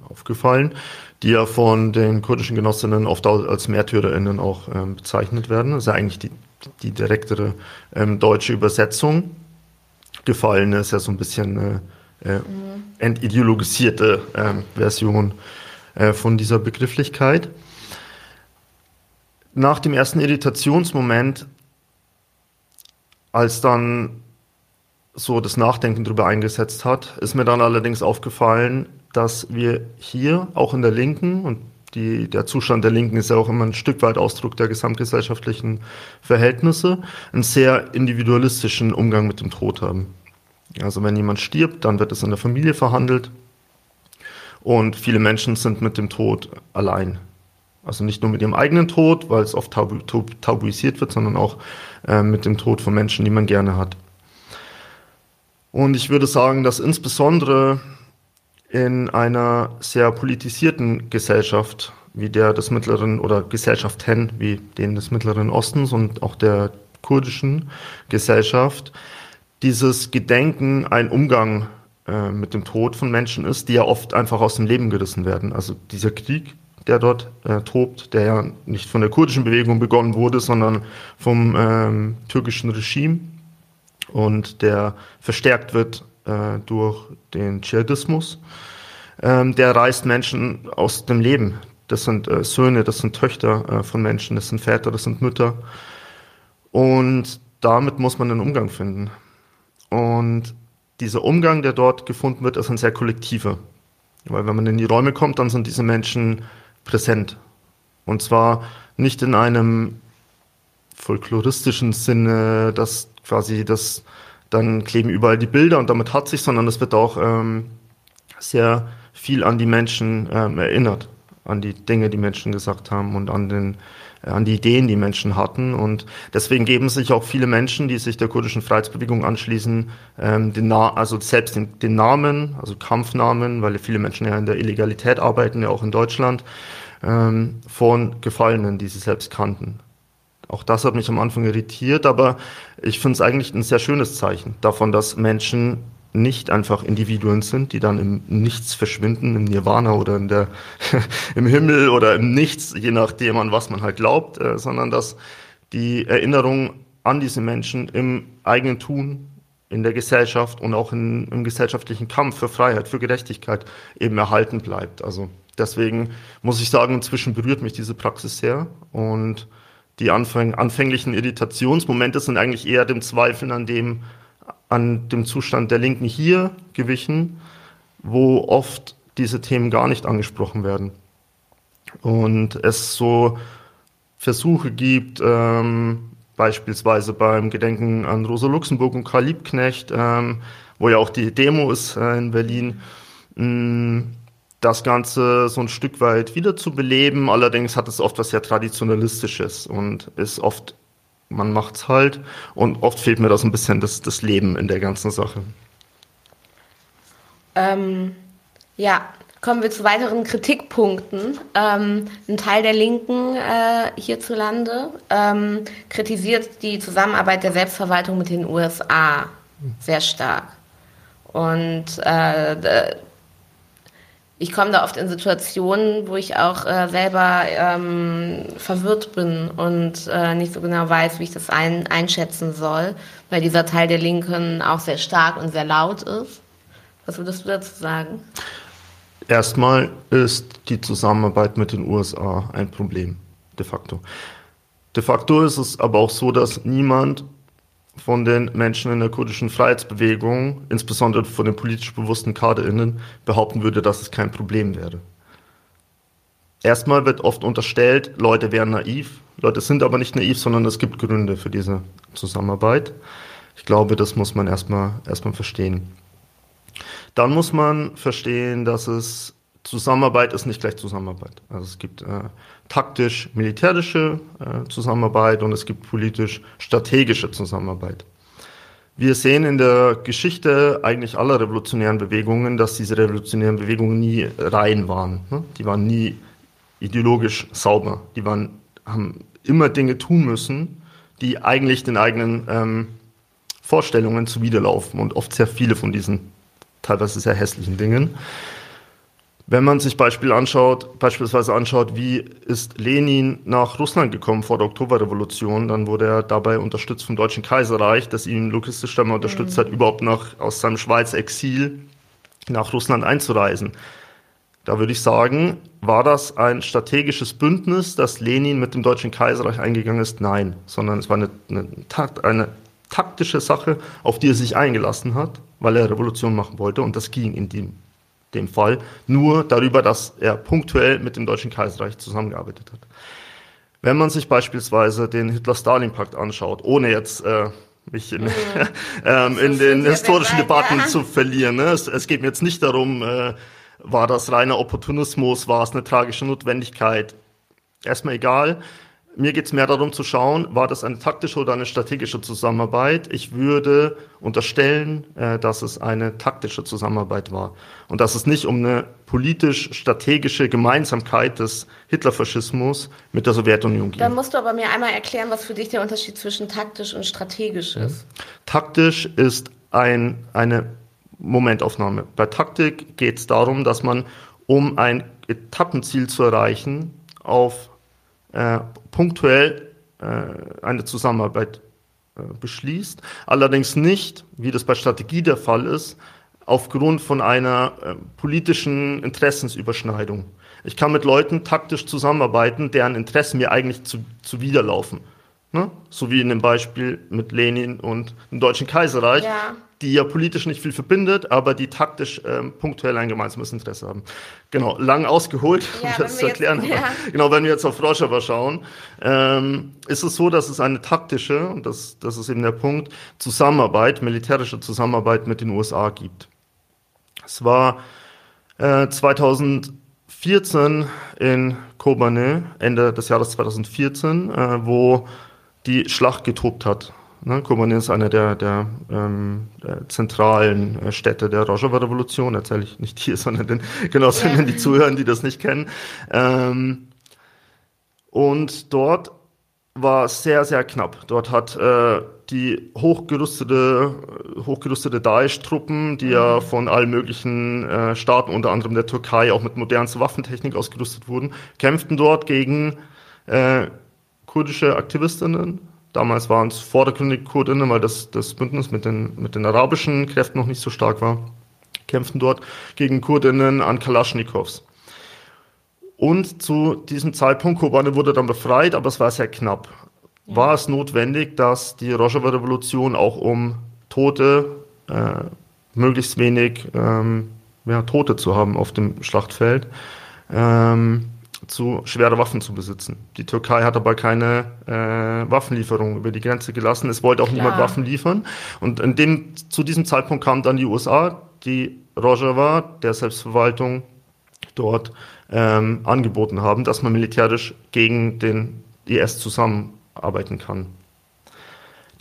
aufgefallen, die ja von den kurdischen Genossinnen oft als MärtyrerInnen auch ähm, bezeichnet werden. Das ist ja eigentlich die, die direktere ähm, deutsche Übersetzung. Gefallene ist ja so ein bisschen eine mhm. entideologisierte äh, Version äh, von dieser Begrifflichkeit. Nach dem ersten Irritationsmoment, als dann so das Nachdenken darüber eingesetzt hat, ist mir dann allerdings aufgefallen, dass wir hier auch in der Linken und die, der Zustand der Linken ist ja auch immer ein Stück weit Ausdruck der gesamtgesellschaftlichen Verhältnisse, einen sehr individualistischen Umgang mit dem Tod haben. Also wenn jemand stirbt, dann wird es in der Familie verhandelt und viele Menschen sind mit dem Tod allein. Also nicht nur mit ihrem eigenen Tod, weil es oft tabu, tabuisiert wird, sondern auch äh, mit dem Tod von Menschen, die man gerne hat. Und ich würde sagen, dass insbesondere in einer sehr politisierten Gesellschaft wie der des Mittleren oder Gesellschaften wie den des Mittleren Ostens und auch der kurdischen Gesellschaft dieses Gedenken ein Umgang äh, mit dem Tod von Menschen ist, die ja oft einfach aus dem Leben gerissen werden. Also dieser Krieg, der dort äh, tobt, der ja nicht von der kurdischen Bewegung begonnen wurde, sondern vom ähm, türkischen Regime und der verstärkt wird äh, durch den Dschihadismus. Ähm, der reißt Menschen aus dem Leben. Das sind äh, Söhne, das sind Töchter äh, von Menschen, das sind Väter, das sind Mütter. Und damit muss man einen Umgang finden. Und dieser Umgang, der dort gefunden wird, ist ein sehr kollektiver. Weil wenn man in die Räume kommt, dann sind diese Menschen präsent. Und zwar nicht in einem folkloristischen Sinne, dass quasi das dann kleben überall die Bilder und damit hat sich, sondern es wird auch ähm, sehr viel an die Menschen ähm, erinnert, an die Dinge, die Menschen gesagt haben und an den an die Ideen, die Menschen hatten. Und deswegen geben sich auch viele Menschen, die sich der kurdischen Freiheitsbewegung anschließen, ähm, den Na also selbst den, den, Namen, also Kampfnamen, weil viele Menschen ja in der Illegalität arbeiten, ja auch in Deutschland, ähm, von Gefallenen, die sie selbst kannten. auch das hat mich am Anfang irritiert, aber ich finde es eigentlich ein sehr schönes Zeichen davon, dass Menschen nicht einfach Individuen sind, die dann im Nichts verschwinden, im Nirvana oder in der, <laughs> im Himmel oder im Nichts, je nachdem an was man halt glaubt, äh, sondern dass die Erinnerung an diese Menschen im eigenen Tun, in der Gesellschaft und auch in, im gesellschaftlichen Kampf für Freiheit, für Gerechtigkeit eben erhalten bleibt. Also deswegen muss ich sagen, inzwischen berührt mich diese Praxis sehr und die anfäng anfänglichen Irritationsmomente sind eigentlich eher dem Zweifeln an dem, an dem Zustand der Linken hier gewichen, wo oft diese Themen gar nicht angesprochen werden. Und es so Versuche gibt, ähm, beispielsweise beim Gedenken an Rosa Luxemburg und Karl Liebknecht, ähm, wo ja auch die Demo ist äh, in Berlin, mh, mm, das Ganze so ein Stück weit wieder zu beleben. Allerdings hat es oft was sehr Traditionalistisches und ist oft, man macht's halt und oft fehlt mir da so ein bisschen das, das Leben in der ganzen Sache. Ähm, ja, Kommen wir zu weiteren Kritikpunkten. Ähm, ein Teil der Linken äh, hierzulande ähm, kritisiert die Zusammenarbeit der Selbstverwaltung mit den USA sehr stark. Und äh, ich komme da oft in Situationen, wo ich auch äh, selber ähm, verwirrt bin und äh, nicht so genau weiß, wie ich das ein, einschätzen soll, weil dieser Teil der Linken auch sehr stark und sehr laut ist. Was würdest du dazu sagen? Erstmal ist die Zusammenarbeit mit den USA ein Problem, de facto. De facto ist es aber auch so, dass niemand von den Menschen in der kurdischen Freiheitsbewegung, insbesondere von den politisch bewussten KaderInnen, behaupten würde, dass es kein Problem wäre. Erstmal wird oft unterstellt, Leute wären naiv. Leute sind aber nicht naiv, sondern es gibt Gründe für diese Zusammenarbeit. Ich glaube, das muss man erstmal, erstmal verstehen. Dann muss man verstehen, dass es Zusammenarbeit ist nicht gleich Zusammenarbeit. Also es gibt äh, taktisch-militärische äh, Zusammenarbeit und es gibt politisch-strategische Zusammenarbeit. Wir sehen in der Geschichte eigentlich aller revolutionären Bewegungen, dass diese revolutionären Bewegungen nie rein waren. Ne? Die waren nie ideologisch sauber. Die waren, haben immer Dinge tun müssen, die eigentlich den eigenen ähm, Vorstellungen zuwiderlaufen und oft sehr viele von diesen teilweise sehr hässlichen Dingen. Wenn man sich Beispiel anschaut, beispielsweise anschaut, wie ist Lenin nach Russland gekommen vor der Oktoberrevolution, dann wurde er dabei unterstützt vom Deutschen Kaiserreich, das ihn logistisch einmal unterstützt mhm. hat, überhaupt nach, aus seinem Schweizer Exil nach Russland einzureisen. Da würde ich sagen, war das ein strategisches Bündnis, das Lenin mit dem Deutschen Kaiserreich eingegangen ist? Nein, sondern es war eine, eine, eine taktische Sache, auf die er sich eingelassen hat, weil er Revolution machen wollte. Und das ging in dem, dem Fall nur darüber, dass er punktuell mit dem Deutschen Kaiserreich zusammengearbeitet hat. Wenn man sich beispielsweise den Hitler-Stalin-Pakt anschaut, ohne jetzt äh, mich in, mhm. <laughs> ähm, in den historischen Debatten ja. zu verlieren. Ne? Es, es, geht mir jetzt nicht darum, äh, war das reiner Opportunismus, war es eine tragische Notwendigkeit. Erstmal egal. Mir geht es mehr darum zu schauen, war das eine taktische oder eine strategische Zusammenarbeit. Ich würde unterstellen, äh, dass es eine taktische Zusammenarbeit war und dass es nicht um eine politisch-strategische Gemeinsamkeit des Hitlerfaschismus mit der Sowjetunion ging. Dann musst du aber mir einmal erklären, was für dich der Unterschied zwischen taktisch und strategisch ist. Taktisch ist ein, eine Momentaufnahme. Bei Taktik geht es darum, dass man, um ein Etappenziel zu erreichen, auf äh, punktuell äh, eine Zusammenarbeit äh, beschließt, allerdings nicht, wie das bei Strategie der Fall ist, aufgrund von einer äh, politischen Interessensüberschneidung. Ich kann mit Leuten taktisch zusammenarbeiten, deren Interessen mir eigentlich zu, zuwiderlaufen. Ne? So wie in dem Beispiel mit Lenin und dem Deutschen Kaiserreich. Ja die ja politisch nicht viel verbindet, aber die taktisch ähm, punktuell ein gemeinsames Interesse haben. Genau, lang ausgeholt, ja, um das zu erklären. Jetzt, ja. Genau, wenn wir jetzt auf Rojava schauen, ähm, ist es so, dass es eine taktische, und das, das ist eben der Punkt, Zusammenarbeit, militärische Zusammenarbeit mit den USA gibt. Es war äh, 2014 in Kobane, Ende des Jahres 2014, äh, wo die Schlacht getobt hat Ne, Kobane ist eine der, der, ähm, der zentralen äh, Städte der Rojava-Revolution. Erzähle ich nicht hier, <laughs> sondern den Genossinnen, ja. die zuhören, die das nicht kennen. Ähm, und dort war sehr, sehr knapp. Dort hat äh, die hochgerüstete, hochgerüstete Daesh-Truppen, die mhm. ja von allen möglichen äh, Staaten, unter anderem der Türkei, auch mit modernster Waffentechnik ausgerüstet wurden, kämpften dort gegen äh, kurdische Aktivistinnen. Damals waren es vordergründig Kurdinnen, weil das, das Bündnis mit den, mit den arabischen Kräften noch nicht so stark war. Kämpften dort gegen Kurdinnen an Kalaschnikows. Und zu diesem Zeitpunkt, Kobane wurde dann befreit, aber es war sehr knapp. Ja. War es notwendig, dass die Rojava-Revolution auch um Tote, äh, möglichst wenig ähm, ja, Tote zu haben auf dem Schlachtfeld, ähm, zu schwere Waffen zu besitzen. Die Türkei hat aber keine äh, Waffenlieferung über die Grenze gelassen. Es wollte auch Klar. niemand Waffen liefern. Und in dem, zu diesem Zeitpunkt kamen dann die USA, die Rojava, der Selbstverwaltung, dort ähm, angeboten haben, dass man militärisch gegen den IS zusammenarbeiten kann.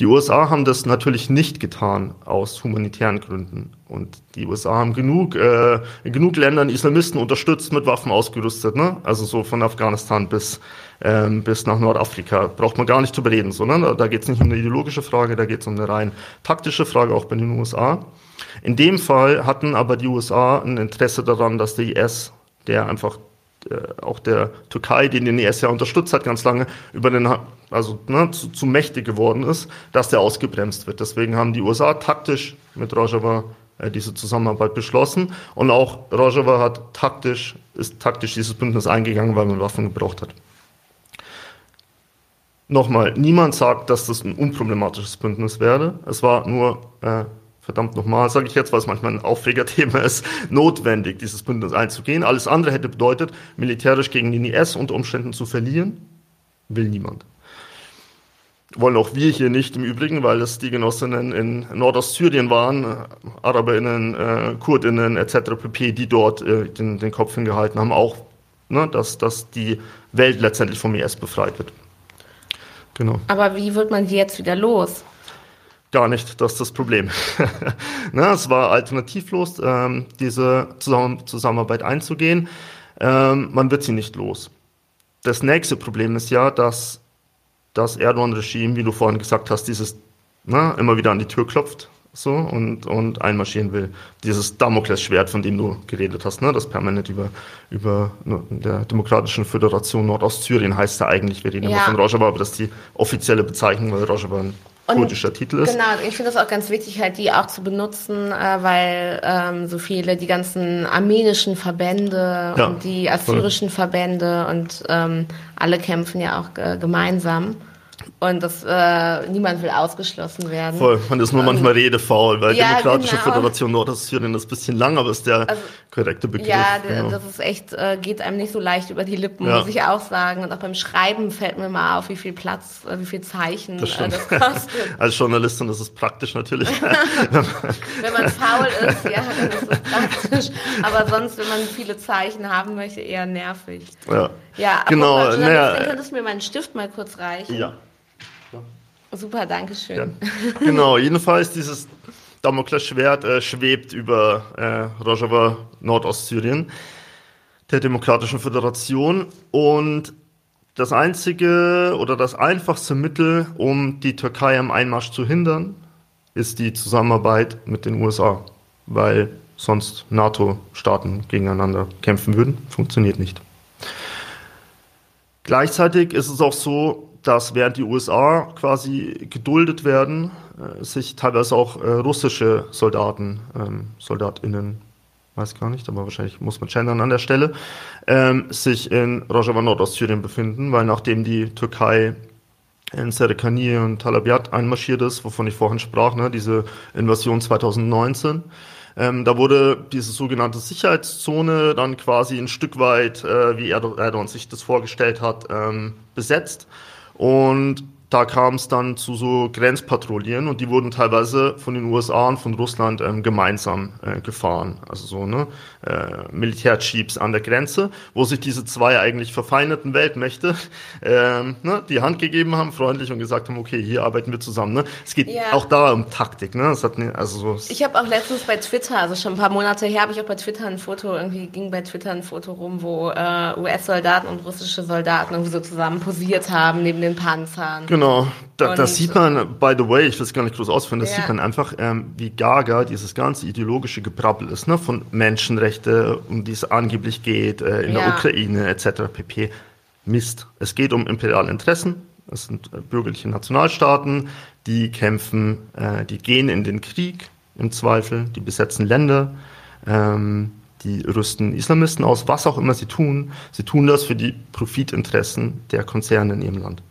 Die USA haben das natürlich nicht getan aus humanitären Gründen. Und die USA haben genug, äh, in genug Ländern Islamisten unterstützt, mit Waffen ausgerüstet. Ne? Also so von Afghanistan bis, ähm, bis nach Nordafrika. Braucht man gar nicht zu bereden. Sondern da geht es nicht um eine ideologische Frage, da geht es um eine rein taktische Frage, auch bei den USA. In dem Fall hatten aber die USA ein Interesse daran, dass der IS der einfach auch der Türkei, den den IS ja unterstützt hat ganz lange, über den, also ne, zu, zu, mächtig geworden ist, dass der ausgebremst wird. Deswegen haben die USA taktisch mit Rojava äh, diese Zusammenarbeit beschlossen und auch Rojava hat taktisch, ist taktisch dieses Bündnis eingegangen, weil man Waffen gebraucht hat. Nochmal, niemand sagt, dass das ein unproblematisches Bündnis wäre. Es war nur äh, verdammt nochmal, sage ich jetzt, es manchmal ein Aufregerthema <laughs> ist, notwendig, dieses Bündnis einzugehen. Alles andere hätte bedeutet, militärisch gegen den IS unter Umständen zu verlieren. Will niemand. Wollen auch wir hier nicht im Übrigen, weil es die Genossinnen in Nordostsyrien waren, äh, AraberInnen, äh, KurdInnen etc. pp., die dort äh, den, den Kopf hingehalten haben, auch, ne, dass, dass die Welt letztendlich vom IS befreit wird. Genau. Aber wie wird man die jetzt wieder los? Gar nicht, das ist das Problem. <laughs> ne, es war alternativlos, ähm, diese Zusammen Zusammenarbeit einzugehen. Ähm, man wird sie nicht los. Das nächste Problem ist ja, dass das Erdogan-Regime, wie du vorhin gesagt hast, dieses ne, immer wieder an die Tür klopft so und, und einmarschieren will. Dieses Damoklesschwert, von dem du geredet hast, ne, das permanent über, über ne, der Demokratischen Föderation Nordostsyrien heißt ja eigentlich, wir reden ja. immer von Rojava, aber das ist die offizielle Bezeichnung, weil Rojava ein kurdischer Titel ist. Genau, ich finde es auch ganz wichtig, halt die auch zu benutzen, äh, weil ähm, so viele, die ganzen armenischen Verbände ja, und die assyrischen voll. Verbände und ähm, alle kämpfen ja auch äh, gemeinsam. Und das, äh, niemand will ausgeschlossen werden. Voll, man ist nur manchmal redefaul, weil ja, Demokratische genau. Föderation Nordostsyrien ist ein bisschen lang, aber ist der also, korrekte Begriff. Ja, genau. das ist echt, äh, geht einem nicht so leicht über die Lippen, ja. muss ich auch sagen. Und auch beim Schreiben fällt mir mal auf, wie viel Platz, äh, wie viel Zeichen das, äh, das kostet. <laughs> Als Journalistin ist es praktisch natürlich. <laughs> wenn man faul ist, ja, dann ist es praktisch. Aber sonst, wenn man viele Zeichen haben möchte, eher nervig. Ja, ja genau. Naja, könntest du mir meinen Stift mal kurz reichen. Ja. Super, danke schön. Ja. Genau, jedenfalls dieses Damoklesschwert äh, schwebt über äh, Rojava, Nordostsyrien, der Demokratischen Föderation. Und das einzige oder das einfachste Mittel, um die Türkei am Einmarsch zu hindern, ist die Zusammenarbeit mit den USA, weil sonst NATO-Staaten gegeneinander kämpfen würden. Funktioniert nicht. Gleichzeitig ist es auch so, dass während die USA quasi geduldet werden, äh, sich teilweise auch äh, russische Soldaten, ähm, SoldatInnen, weiß gar nicht, aber wahrscheinlich muss man gendern an der Stelle, ähm, sich in Rojava Nordostsyrien befinden, weil nachdem die Türkei in Serikani und Talabiat einmarschiert ist, wovon ich vorhin sprach, ne, diese Invasion 2019, ähm, da wurde diese sogenannte Sicherheitszone dann quasi ein Stück weit, äh, wie Erdogan sich das vorgestellt hat, ähm, besetzt. Und da kam es dann zu so Grenzpatrouillen und die wurden teilweise von den USA und von Russland ähm, gemeinsam äh, gefahren. Also so ne äh, Militärjeeps an der Grenze, wo sich diese zwei eigentlich verfeindeten Weltmächte <laughs> ähm, ne, die Hand gegeben haben, freundlich und gesagt haben, okay, hier arbeiten wir zusammen. Ne? Es geht ja. auch da um Taktik. Ne? Das hat, also so ich habe auch letztens bei Twitter, also schon ein paar Monate her, habe ich auch bei Twitter ein Foto, irgendwie ging bei Twitter ein Foto rum, wo äh, US-Soldaten und russische Soldaten irgendwie so zusammen posiert haben neben den Panzern. Genau Genau, da, das sieht man, by the way, ich will es gar nicht groß ausführen, das ja. sieht man einfach, ähm, wie gaga dieses ganze ideologische Gebrabbel ist, ne, von Menschenrechte, um die es angeblich geht, äh, in ja. der Ukraine etc. pp. Mist. Es geht um imperiale Interessen, es sind äh, bürgerliche Nationalstaaten, die kämpfen, äh, die gehen in den Krieg im Zweifel, die besetzen Länder, ähm, die rüsten Islamisten aus, was auch immer sie tun. Sie tun das für die Profitinteressen der Konzerne in ihrem Land.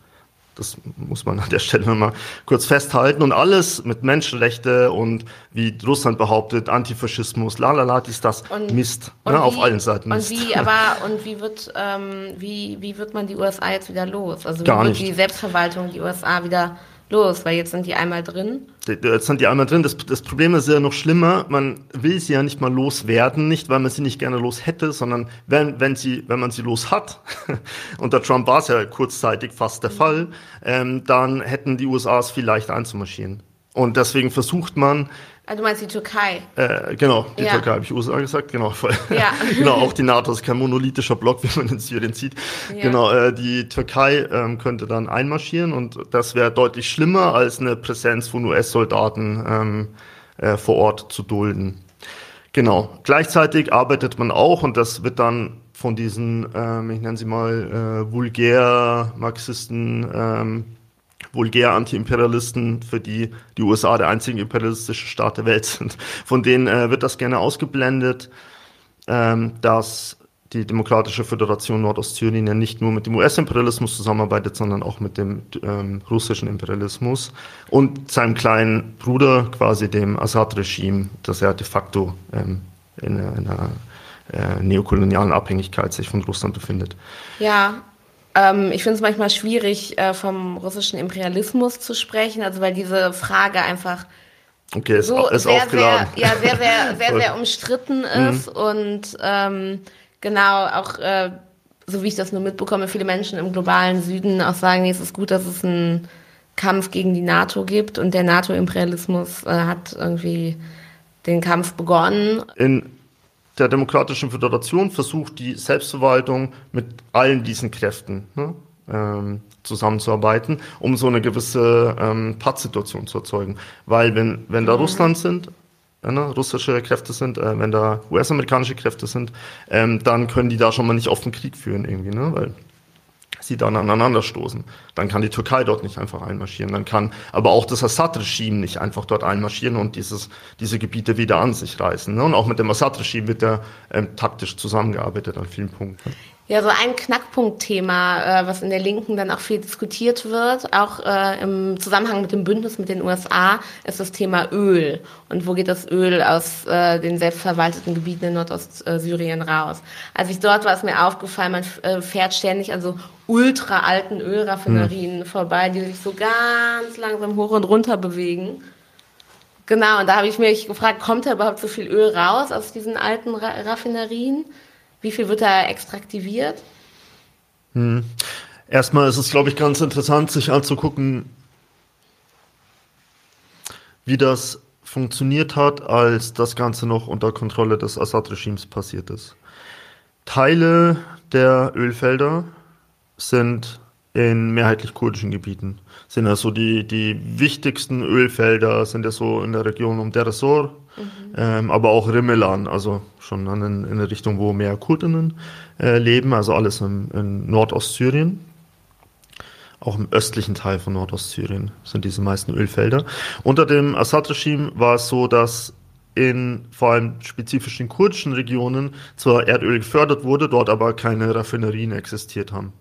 Das muss man an der Stelle mal kurz festhalten. Und alles mit Menschenrechte und wie Russland behauptet, Antifaschismus, lalala, dies, das, und, Mist. Und ne, wie, auf allen Seiten Mist. Und wie, <laughs> aber, und wie wird, ähm, wie, wie wird man die USA jetzt wieder los? Also wie Gar wird nicht. die Selbstverwaltung die USA wieder los, weil jetzt sind die einmal drin. Jetzt sind die einmal drin. Das, das Problem ist ja noch schlimmer. Man will sie ja nicht mal loswerden, nicht weil man sie nicht gerne los hätte, sondern wenn, wenn, sie, wenn man sie los hat, <laughs> unter Trump war es ja kurzzeitig fast der Fall, ähm, dann hätten die USA es viel leichter einzumarschieren. Und deswegen versucht man, also du meinst die Türkei? Äh, genau, die ja. Türkei habe ich USA gesagt, genau. <laughs> Voll. Ja. genau, auch die NATO ist kein monolithischer Block, <laughs> wie man in Syrien sieht. Ja. Genau, äh, die Türkei ähm, könnte dann einmarschieren und das wäre deutlich schlimmer, als eine Präsenz von US-Soldaten ähm, äh, vor Ort zu dulden. Genau. Gleichzeitig arbeitet man auch, und das wird dann von diesen, ähm, ich nenne sie mal, äh, Vulgär-Marxisten ähm, vulgär Anti-Imperialisten, für die die USA der einzige imperialistische Staat der Welt sind. Von denen äh, wird das gerne ausgeblendet, ähm, dass die Demokratische Föderation Nordostsyrien ja nicht nur mit dem US-Imperialismus zusammenarbeitet, sondern auch mit dem ähm, russischen Imperialismus und seinem kleinen Bruder, quasi dem Assad-Regime, das ja de facto ähm, in, in einer äh, neokolonialen Abhängigkeit sich von Russland befindet. Ja, ähm, ich finde es manchmal schwierig, äh, vom russischen Imperialismus zu sprechen, also weil diese Frage einfach okay, ist, so ist sehr, sehr, ja, sehr, sehr, <laughs> sehr, sehr umstritten mhm. ist mhm. und ähm, genau auch äh, so wie ich das nur mitbekomme, viele Menschen im globalen Süden auch sagen, nee, es ist gut, dass es einen Kampf gegen die NATO gibt und der NATO-Imperialismus äh, hat irgendwie den Kampf begonnen. In der Demokratischen Föderation versucht die Selbstverwaltung mit allen diesen Kräften ne, ähm, zusammenzuarbeiten, um so eine gewisse ähm, Pattsituation zu erzeugen. Weil wenn, wenn da mhm. Russland sind, äh, ne, russische Kräfte sind, äh, wenn da US-amerikanische Kräfte sind, ähm, dann können die da schon mal nicht offen Krieg führen irgendwie, ne? Weil sie dann aneinanderstoßen. Dann kann die Türkei dort nicht einfach einmarschieren. Dann kann aber auch das Assad-Regime nicht einfach dort einmarschieren und dieses, diese Gebiete wieder an sich reißen. Ne? Und auch mit dem Assad-Regime wird ja ähm, taktisch zusammengearbeitet an vielen Punkten. Ja, so ein Knackpunktthema, äh, was in der Linken dann auch viel diskutiert wird, auch äh, im Zusammenhang mit dem Bündnis mit den USA, ist das Thema Öl. Und wo geht das Öl aus äh, den selbstverwalteten Gebieten in Nordostsyrien raus? Als ich dort war, ist mir aufgefallen, man äh, fährt ständig an so ultra alten Ölraffinerien hm. vorbei, die sich so ganz langsam hoch und runter bewegen. Genau, und da habe ich mich gefragt, kommt da überhaupt so viel Öl raus aus diesen alten Ra Raffinerien? Wie viel wird da extraktiviert? Hm. Erstmal ist es, glaube ich, ganz interessant, sich anzugucken, wie das funktioniert hat, als das Ganze noch unter Kontrolle des Assad-Regimes passiert ist. Teile der Ölfelder sind in mehrheitlich kurdischen Gebieten. Sind also die, die wichtigsten Ölfelder sind ja so in der Region um Deresor, mhm. ähm, aber auch Rimelan, also schon in, in eine Richtung, wo mehr Kurdinnen äh, leben, also alles in, in Nordostsyrien. Auch im östlichen Teil von Nordostsyrien sind diese meisten Ölfelder. Unter dem Assad-Regime war es so, dass in vor allem spezifisch in kurdischen Regionen zwar Erdöl gefördert wurde, dort aber keine Raffinerien existiert haben.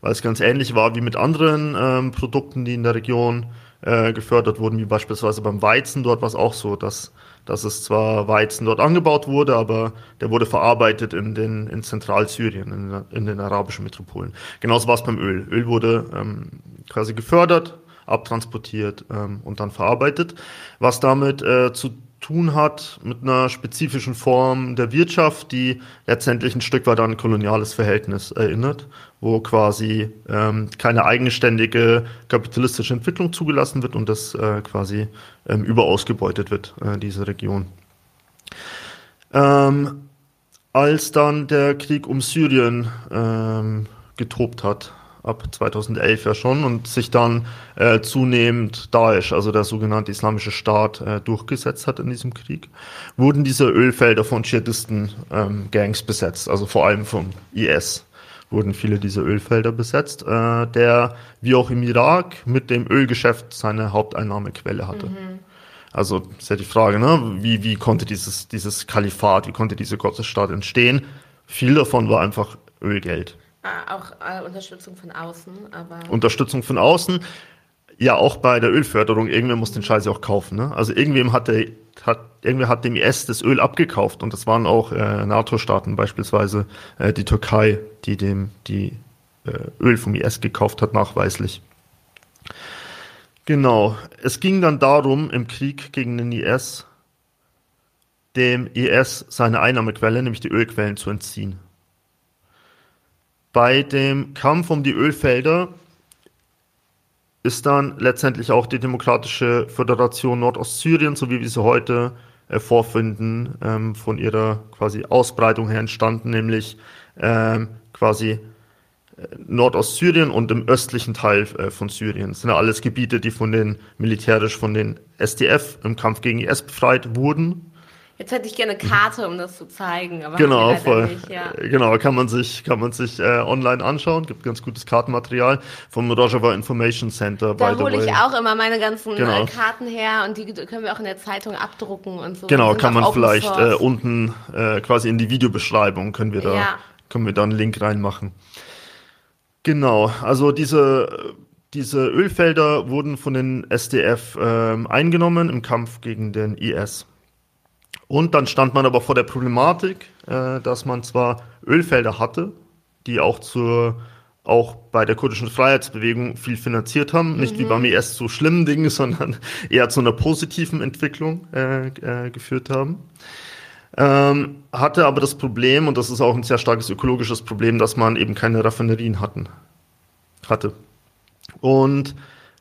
Weil es ganz ähnlich war wie mit anderen ähm, Produkten, die in der Region äh, gefördert wurden, wie beispielsweise beim Weizen. Dort war es auch so, dass, dass es zwar Weizen dort angebaut wurde, aber der wurde verarbeitet in, den, in Zentralsyrien, in, in den arabischen Metropolen. Genauso war es beim Öl. Öl wurde ähm, quasi gefördert, abtransportiert ähm, und dann verarbeitet, was damit äh, zu tun hat mit einer spezifischen Form der Wirtschaft, die letztendlich ein Stück weit an ein koloniales Verhältnis erinnert, wo quasi ähm, keine eigenständige kapitalistische Entwicklung zugelassen wird und das äh, quasi ähm, überausgebeutet wird, äh, diese Region. Ähm, als dann der Krieg um Syrien ähm, getobt hat, ab 2011 ja schon und sich dann äh, zunehmend Daesh, also der sogenannte Islamische Staat, äh, durchgesetzt hat in diesem Krieg, wurden diese Ölfelder von Dschihadisten-Gangs ähm, besetzt, also vor allem vom IS wurden viele dieser Ölfelder besetzt, äh, der wie auch im Irak mit dem Ölgeschäft seine Haupteinnahmequelle hatte. Mhm. Also ist ja die Frage, ne? wie, wie konnte dieses, dieses Kalifat, wie konnte diese Gottesstaat entstehen? Viel davon war einfach Ölgeld. Ah, auch äh, Unterstützung von außen, aber. Unterstützung von außen. Ja, auch bei der Ölförderung, irgendwer muss den Scheiß ja auch kaufen. Ne? Also irgendwem hat der, hat, irgendwer hat dem IS das Öl abgekauft und das waren auch äh, NATO-Staaten, beispielsweise äh, die Türkei, die dem die äh, Öl vom IS gekauft hat, nachweislich. Genau. Es ging dann darum, im Krieg gegen den IS, dem IS seine Einnahmequelle, nämlich die Ölquellen, zu entziehen. Bei dem Kampf um die Ölfelder ist dann letztendlich auch die Demokratische Föderation Nordostsyrien, so wie wir sie heute äh, vorfinden, ähm, von ihrer quasi Ausbreitung her entstanden, nämlich ähm, quasi äh, Nordostsyrien und im östlichen Teil äh, von Syrien. Das sind ja alles Gebiete, die von den militärisch von den SDF im Kampf gegen IS befreit wurden. Jetzt hätte ich gerne eine Karte, um das zu zeigen, aber genau, voll. Nicht, ja. Genau, kann man sich, kann man sich äh, online anschauen. Gibt ganz gutes Kartenmaterial vom Rojava Information Center. Da hole ich auch immer meine ganzen genau. Äh, Karten her und die können wir auch in der Zeitung abdrucken und so. Genau, kann man vielleicht äh, unten äh, quasi in die Videobeschreibung können wir da, ja. können wir da einen Link reinmachen. Genau, also diese diese Ölfelder wurden von den SDF ähm, eingenommen im Kampf gegen den IS. Und dann stand man aber vor der Problematik, äh, dass man zwar Ölfelder hatte, die auch zur auch bei der kurdischen Freiheitsbewegung viel finanziert haben, nicht wie mhm. beim IS zu schlimmen Dingen, <laughs> sondern eher zu einer positiven Entwicklung äh, äh, geführt haben. Ähm, hatte aber das Problem, und das ist auch ein sehr starkes ökologisches Problem, dass man eben keine Raffinerien hatten, hatte. Und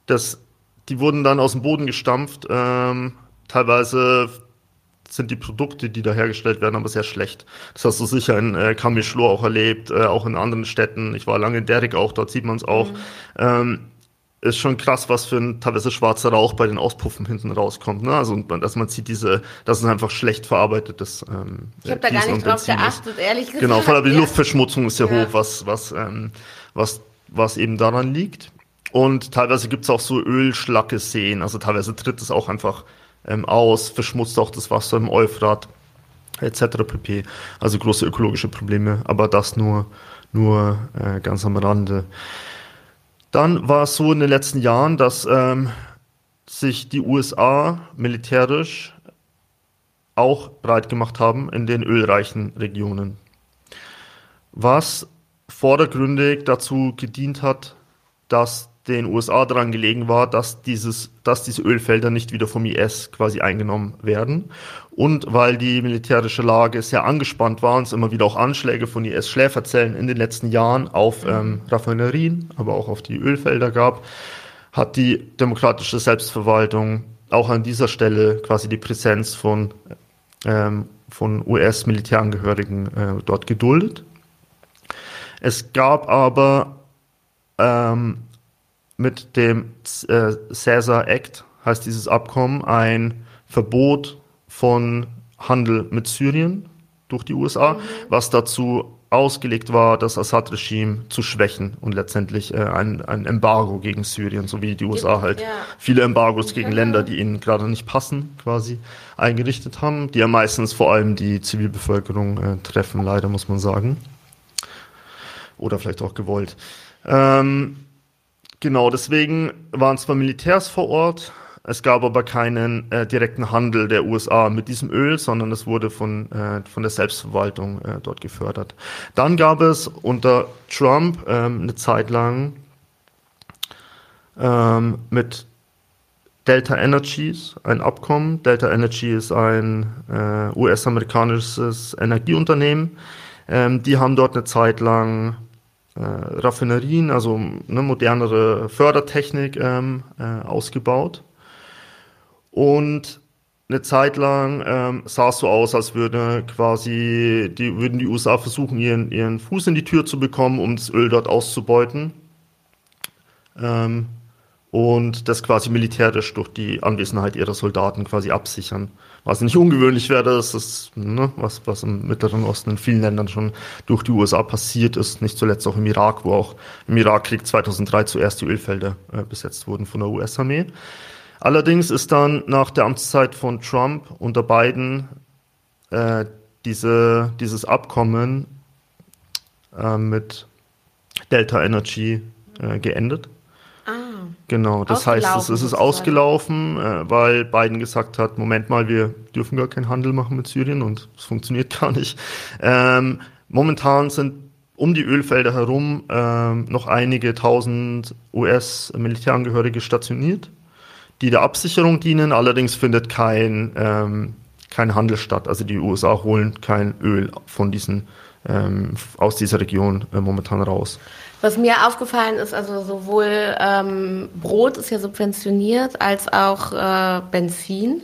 das, die wurden dann aus dem Boden gestampft, ähm, teilweise sind die Produkte, die da hergestellt werden, aber sehr schlecht. Das hast du sicher in äh, Kamischlo auch erlebt, äh, auch in anderen Städten. Ich war lange in Derek auch, dort sieht man es auch. Mhm. Ähm, ist schon krass, was für ein teilweise schwarzer Rauch bei den Auspuffen hinten rauskommt. Ne? Also dass man sieht diese, das ist einfach schlecht verarbeitetes. Ähm, ich habe da gar nicht drauf geachtet, ehrlich gesagt. Genau, vor allem die Luftverschmutzung ist sehr ja. hoch, was was ähm, was was eben daran liegt. Und teilweise gibt es auch so Ölschlacke-Seen, also teilweise tritt es auch einfach ähm, aus, verschmutzt auch das Wasser im Euphrat etc. pp. Also große ökologische Probleme, aber das nur, nur äh, ganz am Rande. Dann war es so in den letzten Jahren, dass ähm, sich die USA militärisch auch breit gemacht haben in den ölreichen Regionen. Was vordergründig dazu gedient hat, dass den USA daran gelegen war, dass dieses, dass diese Ölfelder nicht wieder vom IS quasi eingenommen werden. Und weil die militärische Lage sehr angespannt war und es immer wieder auch Anschläge von IS-Schläferzellen in den letzten Jahren auf ähm, Raffinerien, aber auch auf die Ölfelder gab, hat die demokratische Selbstverwaltung auch an dieser Stelle quasi die Präsenz von, ähm, von US-Militärangehörigen äh, dort geduldet. Es gab aber ähm, mit dem äh, Caesar Act, heißt dieses Abkommen, ein Verbot von Handel mit Syrien durch die USA, mhm. was dazu ausgelegt war, das Assad-Regime zu schwächen und letztendlich äh, ein, ein Embargo gegen Syrien, so wie die USA halt ja. viele Embargos gegen Länder, die ihnen gerade nicht passen, quasi eingerichtet haben, die ja meistens vor allem die Zivilbevölkerung äh, treffen, leider muss man sagen. Oder vielleicht auch gewollt. Ähm, Genau, deswegen waren zwar Militärs vor Ort, es gab aber keinen äh, direkten Handel der USA mit diesem Öl, sondern es wurde von, äh, von der Selbstverwaltung äh, dort gefördert. Dann gab es unter Trump ähm, eine Zeit lang ähm, mit Delta Energies ein Abkommen. Delta Energy ist ein äh, US-amerikanisches Energieunternehmen. Ähm, die haben dort eine Zeit lang Raffinerien, also eine modernere Fördertechnik ähm, äh, ausgebaut. Und eine Zeit lang ähm, sah es so aus, als würde quasi die, würden die USA versuchen, ihren, ihren Fuß in die Tür zu bekommen, um das Öl dort auszubeuten. Ähm, und das quasi militärisch durch die Anwesenheit ihrer Soldaten quasi absichern. Was nicht ungewöhnlich wäre, das ist, ne, was, was im Mittleren Osten in vielen Ländern schon durch die USA passiert ist, nicht zuletzt auch im Irak, wo auch im Irakkrieg 2003 zuerst die Ölfelder äh, besetzt wurden von der US-Armee. Allerdings ist dann nach der Amtszeit von Trump unter Biden äh, diese, dieses Abkommen äh, mit Delta Energy äh, geendet. Genau, das heißt, es, es ist ausgelaufen, äh, weil Biden gesagt hat, Moment mal, wir dürfen gar keinen Handel machen mit Syrien und es funktioniert <laughs> gar nicht. Ähm, momentan sind um die Ölfelder herum ähm, noch einige tausend US-Militärangehörige stationiert, die der Absicherung dienen. Allerdings findet kein, ähm, kein Handel statt. Also die USA holen kein Öl von diesen, ähm, aus dieser Region äh, momentan raus. Was mir aufgefallen ist, also sowohl ähm, Brot ist ja subventioniert als auch äh, Benzin.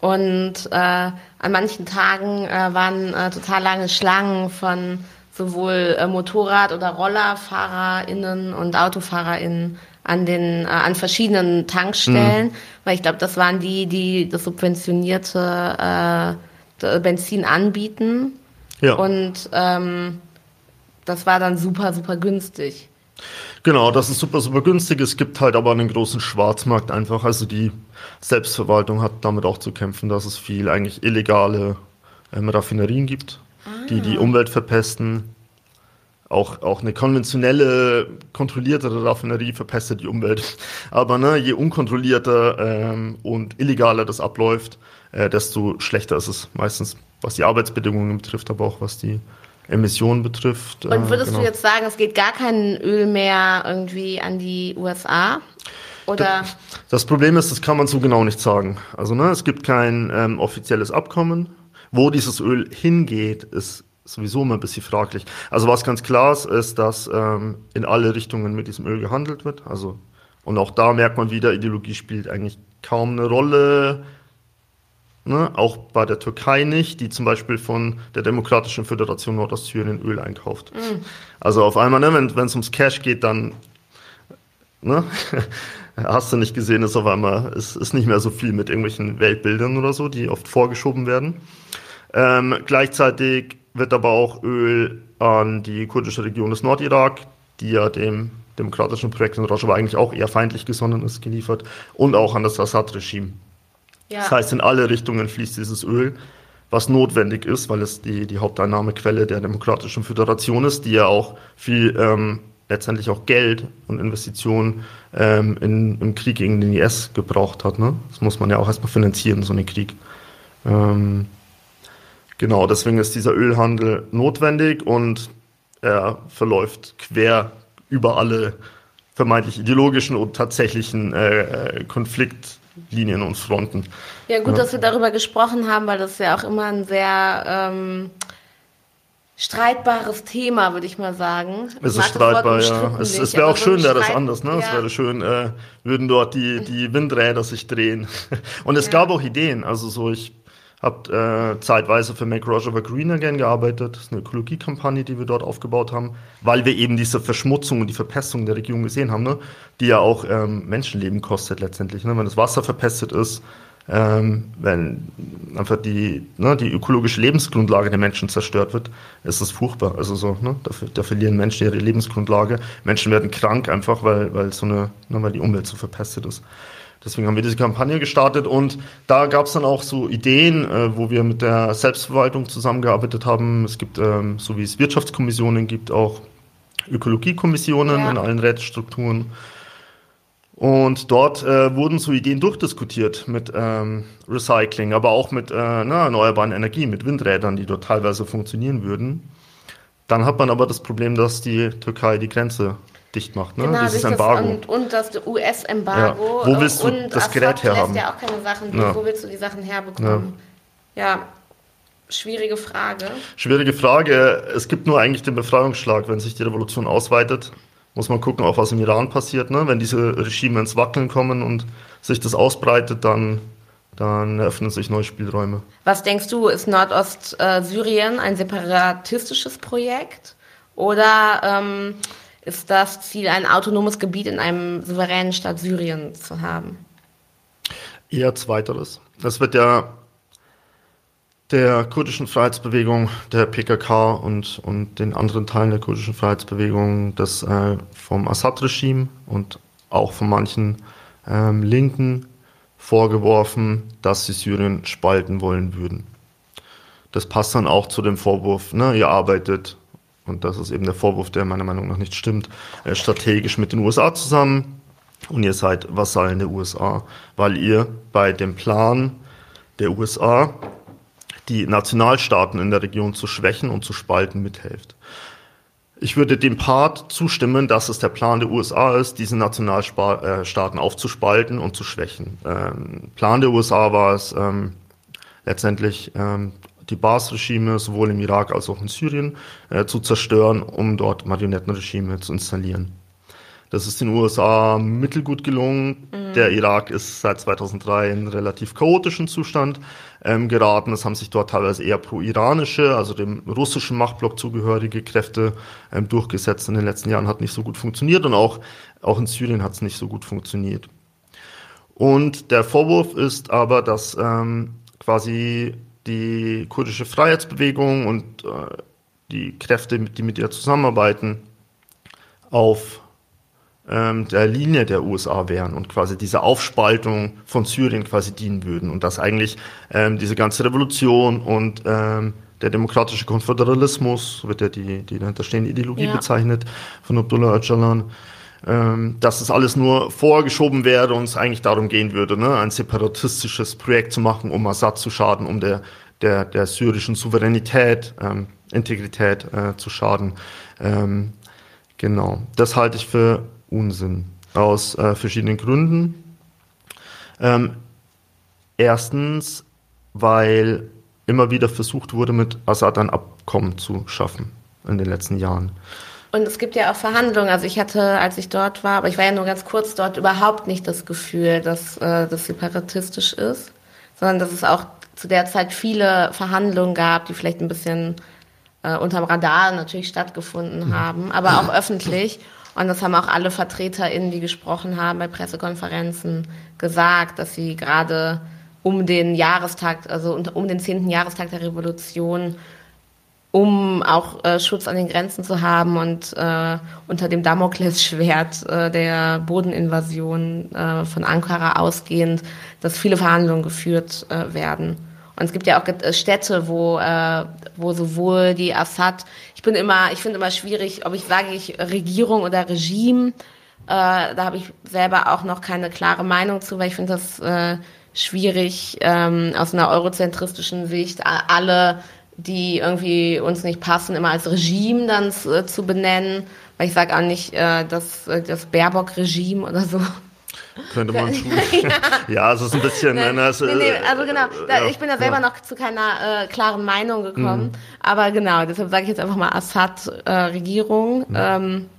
Und äh, an manchen Tagen äh, waren äh, total lange Schlangen von sowohl äh, Motorrad- oder RollerfahrerInnen und AutofahrerInnen an den äh, an verschiedenen Tankstellen, mhm. weil ich glaube, das waren die, die das subventionierte Benzin anbieten. Ja. Und ähm, das war dann super, super günstig. Genau, das ist super, super günstig. Es gibt halt aber einen großen Schwarzmarkt einfach. Also die Selbstverwaltung hat damit auch zu kämpfen, dass es viel eigentlich illegale ähm, Raffinerien gibt, ah. die die Umwelt verpesten. Auch, auch eine konventionelle, kontrolliertere Raffinerie verpestet die Umwelt. <laughs> Aber ne, je unkontrollierter ähm, und illegaler das abläuft, äh, desto schlechter ist es meistens, was die Arbeitsbedingungen betrifft, aber auch was die Emissionen betrifft. Und würdest äh, genau. du jetzt sagen, es geht gar kein Öl mehr irgendwie an die USA? Oder? Das Problem ist, das kann man so genau nicht sagen. Also ne, es gibt kein ähm, offizielles Abkommen. Wo dieses Öl hingeht, ist sowieso immer ein bisschen fraglich. Also was ganz klar ist, ist, dass ähm, in alle Richtungen mit diesem Öl gehandelt wird. Also und auch da merkt man wieder, Ideologie spielt eigentlich kaum eine Rolle. Ne, auch bei der Türkei nicht, die zum Beispiel von der Demokratischen Föderation Nordostsyrien Öl einkauft. Mhm. Also auf einmal, ne, wenn es ums Cash geht, dann ne, <laughs> hast du nicht gesehen, ist auf einmal ist, ist nicht mehr so viel mit irgendwelchen Weltbildern oder so, die oft vorgeschoben werden. Ähm, gleichzeitig wird aber auch Öl an die kurdische Region des Nordirak, die ja dem demokratischen Projekt in Rojava eigentlich auch eher feindlich gesonnen ist, geliefert und auch an das Assad-Regime. Ja. Das heißt, in alle Richtungen fließt dieses Öl, was notwendig ist, weil es die, die Haupteinnahmequelle der Demokratischen Föderation ist, die ja auch viel ähm, letztendlich auch Geld und Investitionen ähm, in, im Krieg gegen den IS gebraucht hat. Ne? Das muss man ja auch erstmal finanzieren, so einen Krieg. Ähm, genau, deswegen ist dieser Ölhandel notwendig und er verläuft quer über alle vermeintlich ideologischen und tatsächlichen äh, äh Konflikt Linien und Fronten. Ja, gut, ja. dass wir darüber gesprochen haben, weil das ja auch immer ein sehr ähm, streitbares Thema, würde ich mal sagen. Es ist streitbar, ja. Es, es wäre auch schön, wäre das anders, ne? Ja. Es wäre schön, äh, würden dort die, die Windräder sich drehen. <laughs> Und es ja. gab auch Ideen. Also so, ich habe äh, zeitweise für Make Rojava Green Again gearbeitet. Das ist eine Ökologiekampagne, die wir dort aufgebaut haben, weil wir eben diese Verschmutzung und die Verpestung der Region gesehen haben, ne? die ja auch ähm, Menschenleben kostet letztendlich. Ne? Wenn das Wasser verpestet ist, ähm, wenn einfach die, ne, die ökologische Lebensgrundlage der Menschen zerstört wird, ist das furchtbar. Also so, ne, da, da verlieren Menschen ihre Lebensgrundlage. Menschen werden krank einfach, weil, weil so eine, ne, weil die Umwelt so verpestet ist. Deswegen haben wir diese Kampagne gestartet und da gab es dann auch so Ideen, äh, wo wir mit der Selbstverwaltung zusammengearbeitet haben. Es gibt, ähm, so wie es Wirtschaftskommissionen gibt, auch Ökologiekommissionen ja. in allen Rätestrukturen. Und dort äh, wurden so Ideen durchdiskutiert mit ähm, Recycling, aber auch mit äh, na, erneuerbaren Energien, mit Windrädern, die dort teilweise funktionieren würden. Dann hat man aber das Problem, dass die Türkei die Grenze dicht macht, ne? Genau, dieses Embargo. Und, und das US-Embargo. Ja. Wo willst du und das Gerät herhaben? ja auch keine Sachen, ja. wo willst du die Sachen herbekommen? Ja. ja. Schwierige Frage. Schwierige Frage. Es gibt nur eigentlich den Befreiungsschlag, wenn sich die Revolution ausweitet. Muss man gucken, auch was im Iran passiert. Ne? Wenn diese Regime ins Wackeln kommen und sich das ausbreitet, dann, dann eröffnen sich neue Spielräume. Was denkst du, ist Nordostsyrien ein separatistisches Projekt? Oder ähm, ist das Ziel, ein autonomes Gebiet in einem souveränen Staat Syrien zu haben? Eher zweiteres. Das wird ja der kurdischen Freiheitsbewegung, der PKK und, und den anderen Teilen der kurdischen Freiheitsbewegung, das äh, vom Assad-Regime und auch von manchen ähm, Linken vorgeworfen, dass sie Syrien spalten wollen würden. Das passt dann auch zu dem Vorwurf, ne, ihr arbeitet und das ist eben der Vorwurf, der meiner Meinung nach nicht stimmt, äh, strategisch mit den USA zusammen und ihr seid Vasallen der USA, weil ihr bei dem Plan der USA die Nationalstaaten in der Region zu schwächen und zu spalten mithelft. Ich würde dem Part zustimmen, dass es der Plan der USA ist, diese Nationalstaaten aufzuspalten und zu schwächen. Ähm, Plan der USA war es ähm, letztendlich ähm, die Baas-Regime sowohl im Irak als auch in Syrien äh, zu zerstören, um dort Marionettenregime zu installieren. Das ist den USA mittelgut gelungen. Mhm. Der Irak ist seit 2003 in relativ chaotischen Zustand ähm, geraten. Es haben sich dort teilweise eher pro-iranische, also dem russischen Machtblock zugehörige Kräfte ähm, durchgesetzt. In den letzten Jahren hat nicht so gut funktioniert und auch, auch in Syrien hat es nicht so gut funktioniert. Und der Vorwurf ist aber, dass ähm, quasi die kurdische Freiheitsbewegung und äh, die Kräfte, die mit ihr zusammenarbeiten, auf ähm, der Linie der USA wären und quasi diese Aufspaltung von Syrien quasi dienen würden und dass eigentlich ähm, diese ganze Revolution und ähm, der demokratische Konföderalismus, so wird ja die, die dahinterstehende Ideologie ja. bezeichnet von Abdullah Öcalan, ähm, dass das alles nur vorgeschoben werde und es eigentlich darum gehen würde, ne, ein separatistisches Projekt zu machen, um Assad zu schaden, um der, der, der syrischen Souveränität, ähm, Integrität äh, zu schaden. Ähm, genau, das halte ich für Unsinn aus äh, verschiedenen Gründen. Ähm, erstens, weil immer wieder versucht wurde, mit Assad ein Abkommen zu schaffen in den letzten Jahren. Und es gibt ja auch Verhandlungen. Also ich hatte, als ich dort war, aber ich war ja nur ganz kurz dort, überhaupt nicht das Gefühl, dass äh, das separatistisch ist, sondern dass es auch zu der Zeit viele Verhandlungen gab, die vielleicht ein bisschen äh, unterm Radar natürlich stattgefunden mhm. haben, aber auch öffentlich. Und das haben auch alle VertreterInnen, die gesprochen haben bei Pressekonferenzen, gesagt, dass sie gerade um den Jahrestag, also um den 10. Jahrestag der Revolution um auch äh, Schutz an den Grenzen zu haben und äh, unter dem Damoklesschwert äh, der Bodeninvasion äh, von Ankara ausgehend, dass viele Verhandlungen geführt äh, werden. Und es gibt ja auch äh, Städte, wo, äh, wo sowohl die Assad, ich bin immer, ich finde immer schwierig, ob ich sage ich Regierung oder Regime, äh, da habe ich selber auch noch keine klare Meinung zu, weil ich finde das äh, schwierig ähm, aus einer eurozentristischen Sicht alle die irgendwie uns nicht passen, immer als Regime dann äh, zu benennen. Weil ich sage auch nicht äh, das, äh, das Baerbock-Regime oder so. Könnte man schon. <laughs> ja. ja, es ist ein bisschen. Nee, ne, nee, nee, also genau, da, ich bin da selber ja. noch zu keiner äh, klaren Meinung gekommen. Mhm. Aber genau, deshalb sage ich jetzt einfach mal Assad-Regierung. Äh, mhm. ähm,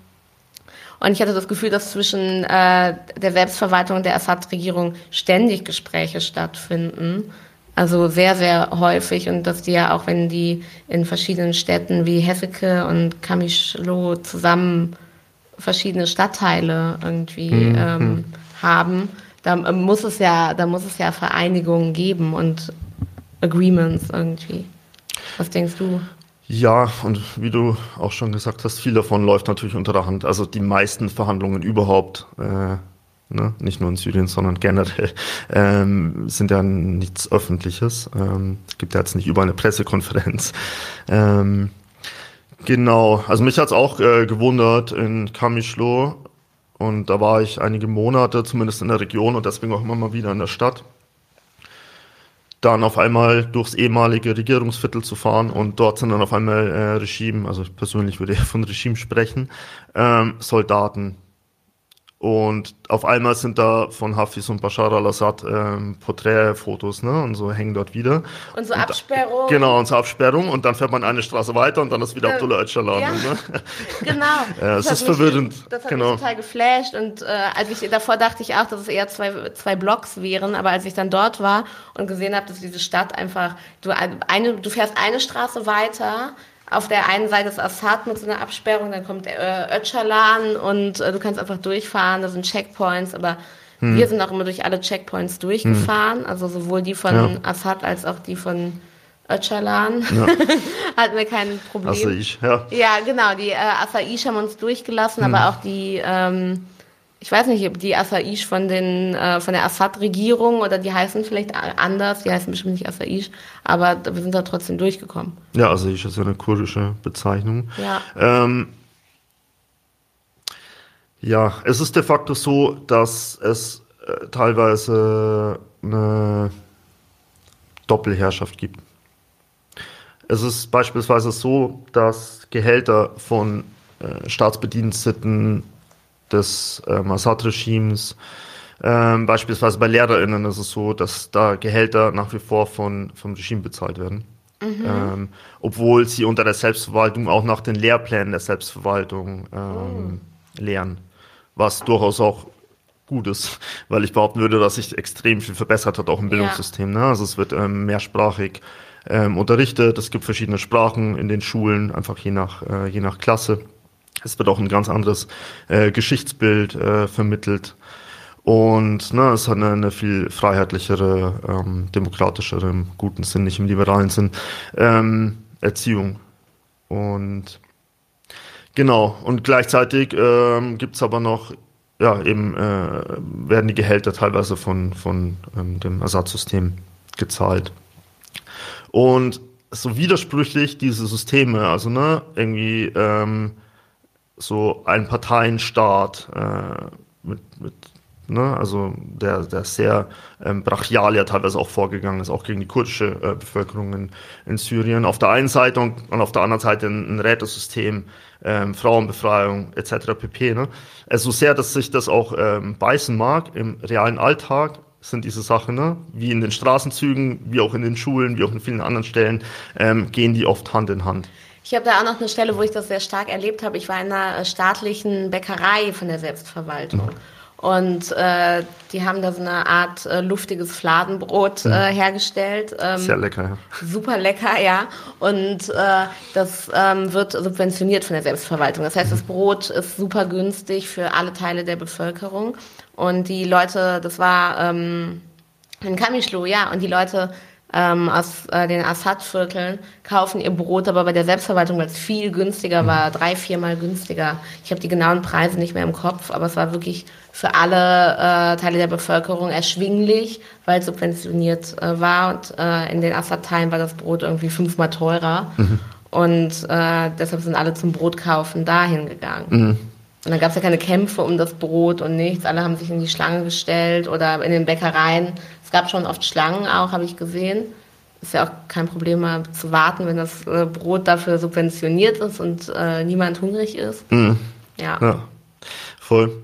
und ich hatte das Gefühl, dass zwischen äh, der Selbstverwaltung und der Assad-Regierung ständig Gespräche stattfinden. Also sehr, sehr häufig und dass die ja auch, wenn die in verschiedenen Städten wie Hesseke und Kamischlo zusammen verschiedene Stadtteile irgendwie mhm. ähm, haben, da muss es ja, da muss es ja Vereinigungen geben und Agreements irgendwie. Was denkst du? Ja, und wie du auch schon gesagt hast, viel davon läuft natürlich unter der Hand. Also die meisten Verhandlungen überhaupt äh, ne? nicht nur in Syrien, sondern generell, <laughs> ähm, sind ja nichts Öffentliches. Ähm, gibt ja jetzt nicht überall eine Pressekonferenz. <laughs> Ähm, genau, also mich hat's auch äh, gewundert in Kamischlo Und da war ich einige Monate, zumindest in der Region und deswegen auch immer mal wieder in der Stadt. Dann auf einmal durchs ehemalige Regierungsviertel zu fahren und dort sind dann auf einmal äh, Regime, also ich persönlich würde eher von Regime sprechen, ähm, Soldaten und auf einmal sind da von Hafiz und Bashar al-Assad ähm, Porträtfotos, ne? Und so hängen dort wieder. Und so Absperrung. genau, und so Absperrung. Und dann fährt man eine Straße weiter und dann ist wieder äh, Abdullah Öcalan. Ja. Ne? <laughs> genau. ja, es ist verwirrend. Das hat genau. mich total geflasht. Und äh, als ich davor dachte ich auch, dass es eher zwei, zwei Blocks wären. Aber als ich dann dort war und gesehen habe, dass diese Stadt einfach, du, eine, du fährst eine Straße weiter, auf der einen Seite ist Assad mit so einer Absperrung, dann kommt äh, Öcalan und äh, du kannst einfach durchfahren, da sind Checkpoints, aber hm. wir sind auch immer durch alle Checkpoints durchgefahren, hm. also sowohl die von ja. Assad als auch die von Öcalan. Ja. <laughs> Hatten wir kein Problem. Assaish, ja. Ja, genau, die äh, Assaish haben uns durchgelassen, hm. aber auch die ähm, ich weiß nicht, ob die Assaish von den äh, von der Assad-Regierung oder die heißen vielleicht anders, die heißen bestimmt nicht Assaish, aber wir sind da trotzdem durchgekommen. Ja, Assaish ist ja eine kurdische Bezeichnung. Ja. Ähm, ja, es ist de facto so, dass es äh, teilweise eine Doppelherrschaft gibt. Es ist beispielsweise so, dass Gehälter von äh, Staatsbediensteten des ähm, Assad-Regimes. Ähm, beispielsweise bei LehrerInnen ist es so, dass da Gehälter nach wie vor von, vom Regime bezahlt werden. Mhm. Ähm, obwohl sie unter der Selbstverwaltung auch nach den Lehrplänen der Selbstverwaltung ähm, oh. lehren. Was durchaus auch gut ist, <laughs> weil ich behaupten würde, dass sich extrem viel verbessert hat, auch im Bildungssystem. Ja. Ne? Also es wird ähm, mehrsprachig ähm, unterrichtet, es gibt verschiedene Sprachen in den Schulen, einfach je nach, äh, je nach Klasse. Es wird auch ein ganz anderes äh, Geschichtsbild äh, vermittelt. Und ne, es hat eine, eine viel freiheitlichere, ähm, demokratischere, im guten Sinn, nicht im liberalen Sinn, ähm, Erziehung. Und genau, und gleichzeitig ähm, gibt aber noch, ja, eben äh, werden die Gehälter teilweise von, von ähm, dem Ersatzsystem gezahlt. Und so widersprüchlich diese Systeme, also ne, irgendwie ähm, so ein Parteienstaat äh, mit, mit ne, also der, der sehr ähm, brachial ja teilweise auch vorgegangen ist, auch gegen die kurdische äh, Bevölkerung in, in Syrien. Auf der einen Seite und, und auf der anderen Seite ein, ein Rätesystem, ähm, Frauenbefreiung etc. pp. Ne? Also so sehr, dass sich das auch ähm, beißen mag im realen Alltag, sind diese Sachen, ne? wie in den Straßenzügen, wie auch in den Schulen, wie auch in vielen anderen Stellen, ähm, gehen die oft Hand in Hand. Ich habe da auch noch eine Stelle, wo ich das sehr stark erlebt habe. Ich war in einer äh, staatlichen Bäckerei von der Selbstverwaltung. Mhm. Und äh, die haben da so eine Art äh, luftiges Fladenbrot mhm. äh, hergestellt. Ähm, Sehr lecker, ja. Super lecker, ja. Und äh, das ähm, wird subventioniert von der Selbstverwaltung. Das heißt, mhm. das Brot ist super günstig für alle Teile der Bevölkerung. Und die Leute, das war ähm, in Kamischlo, ja, und die Leute ähm, aus äh, den Assad-Vierteln kaufen ihr Brot, aber bei der Selbstverwaltung, weil es viel günstiger war, drei, viermal günstiger. Ich habe die genauen Preise nicht mehr im Kopf, aber es war wirklich für alle äh, Teile der Bevölkerung erschwinglich, weil es subventioniert äh, war. Und äh, in den Assad-Teilen war das Brot irgendwie fünfmal teurer. Mhm. Und äh, deshalb sind alle zum Brotkaufen dahin gegangen. Mhm. Und dann gab es ja keine Kämpfe um das Brot und nichts. Alle haben sich in die Schlange gestellt oder in den Bäckereien es gab schon oft Schlangen auch, habe ich gesehen. Ist ja auch kein Problem mal zu warten, wenn das äh, Brot dafür subventioniert ist und äh, niemand hungrig ist. Mhm. Ja. ja. Voll.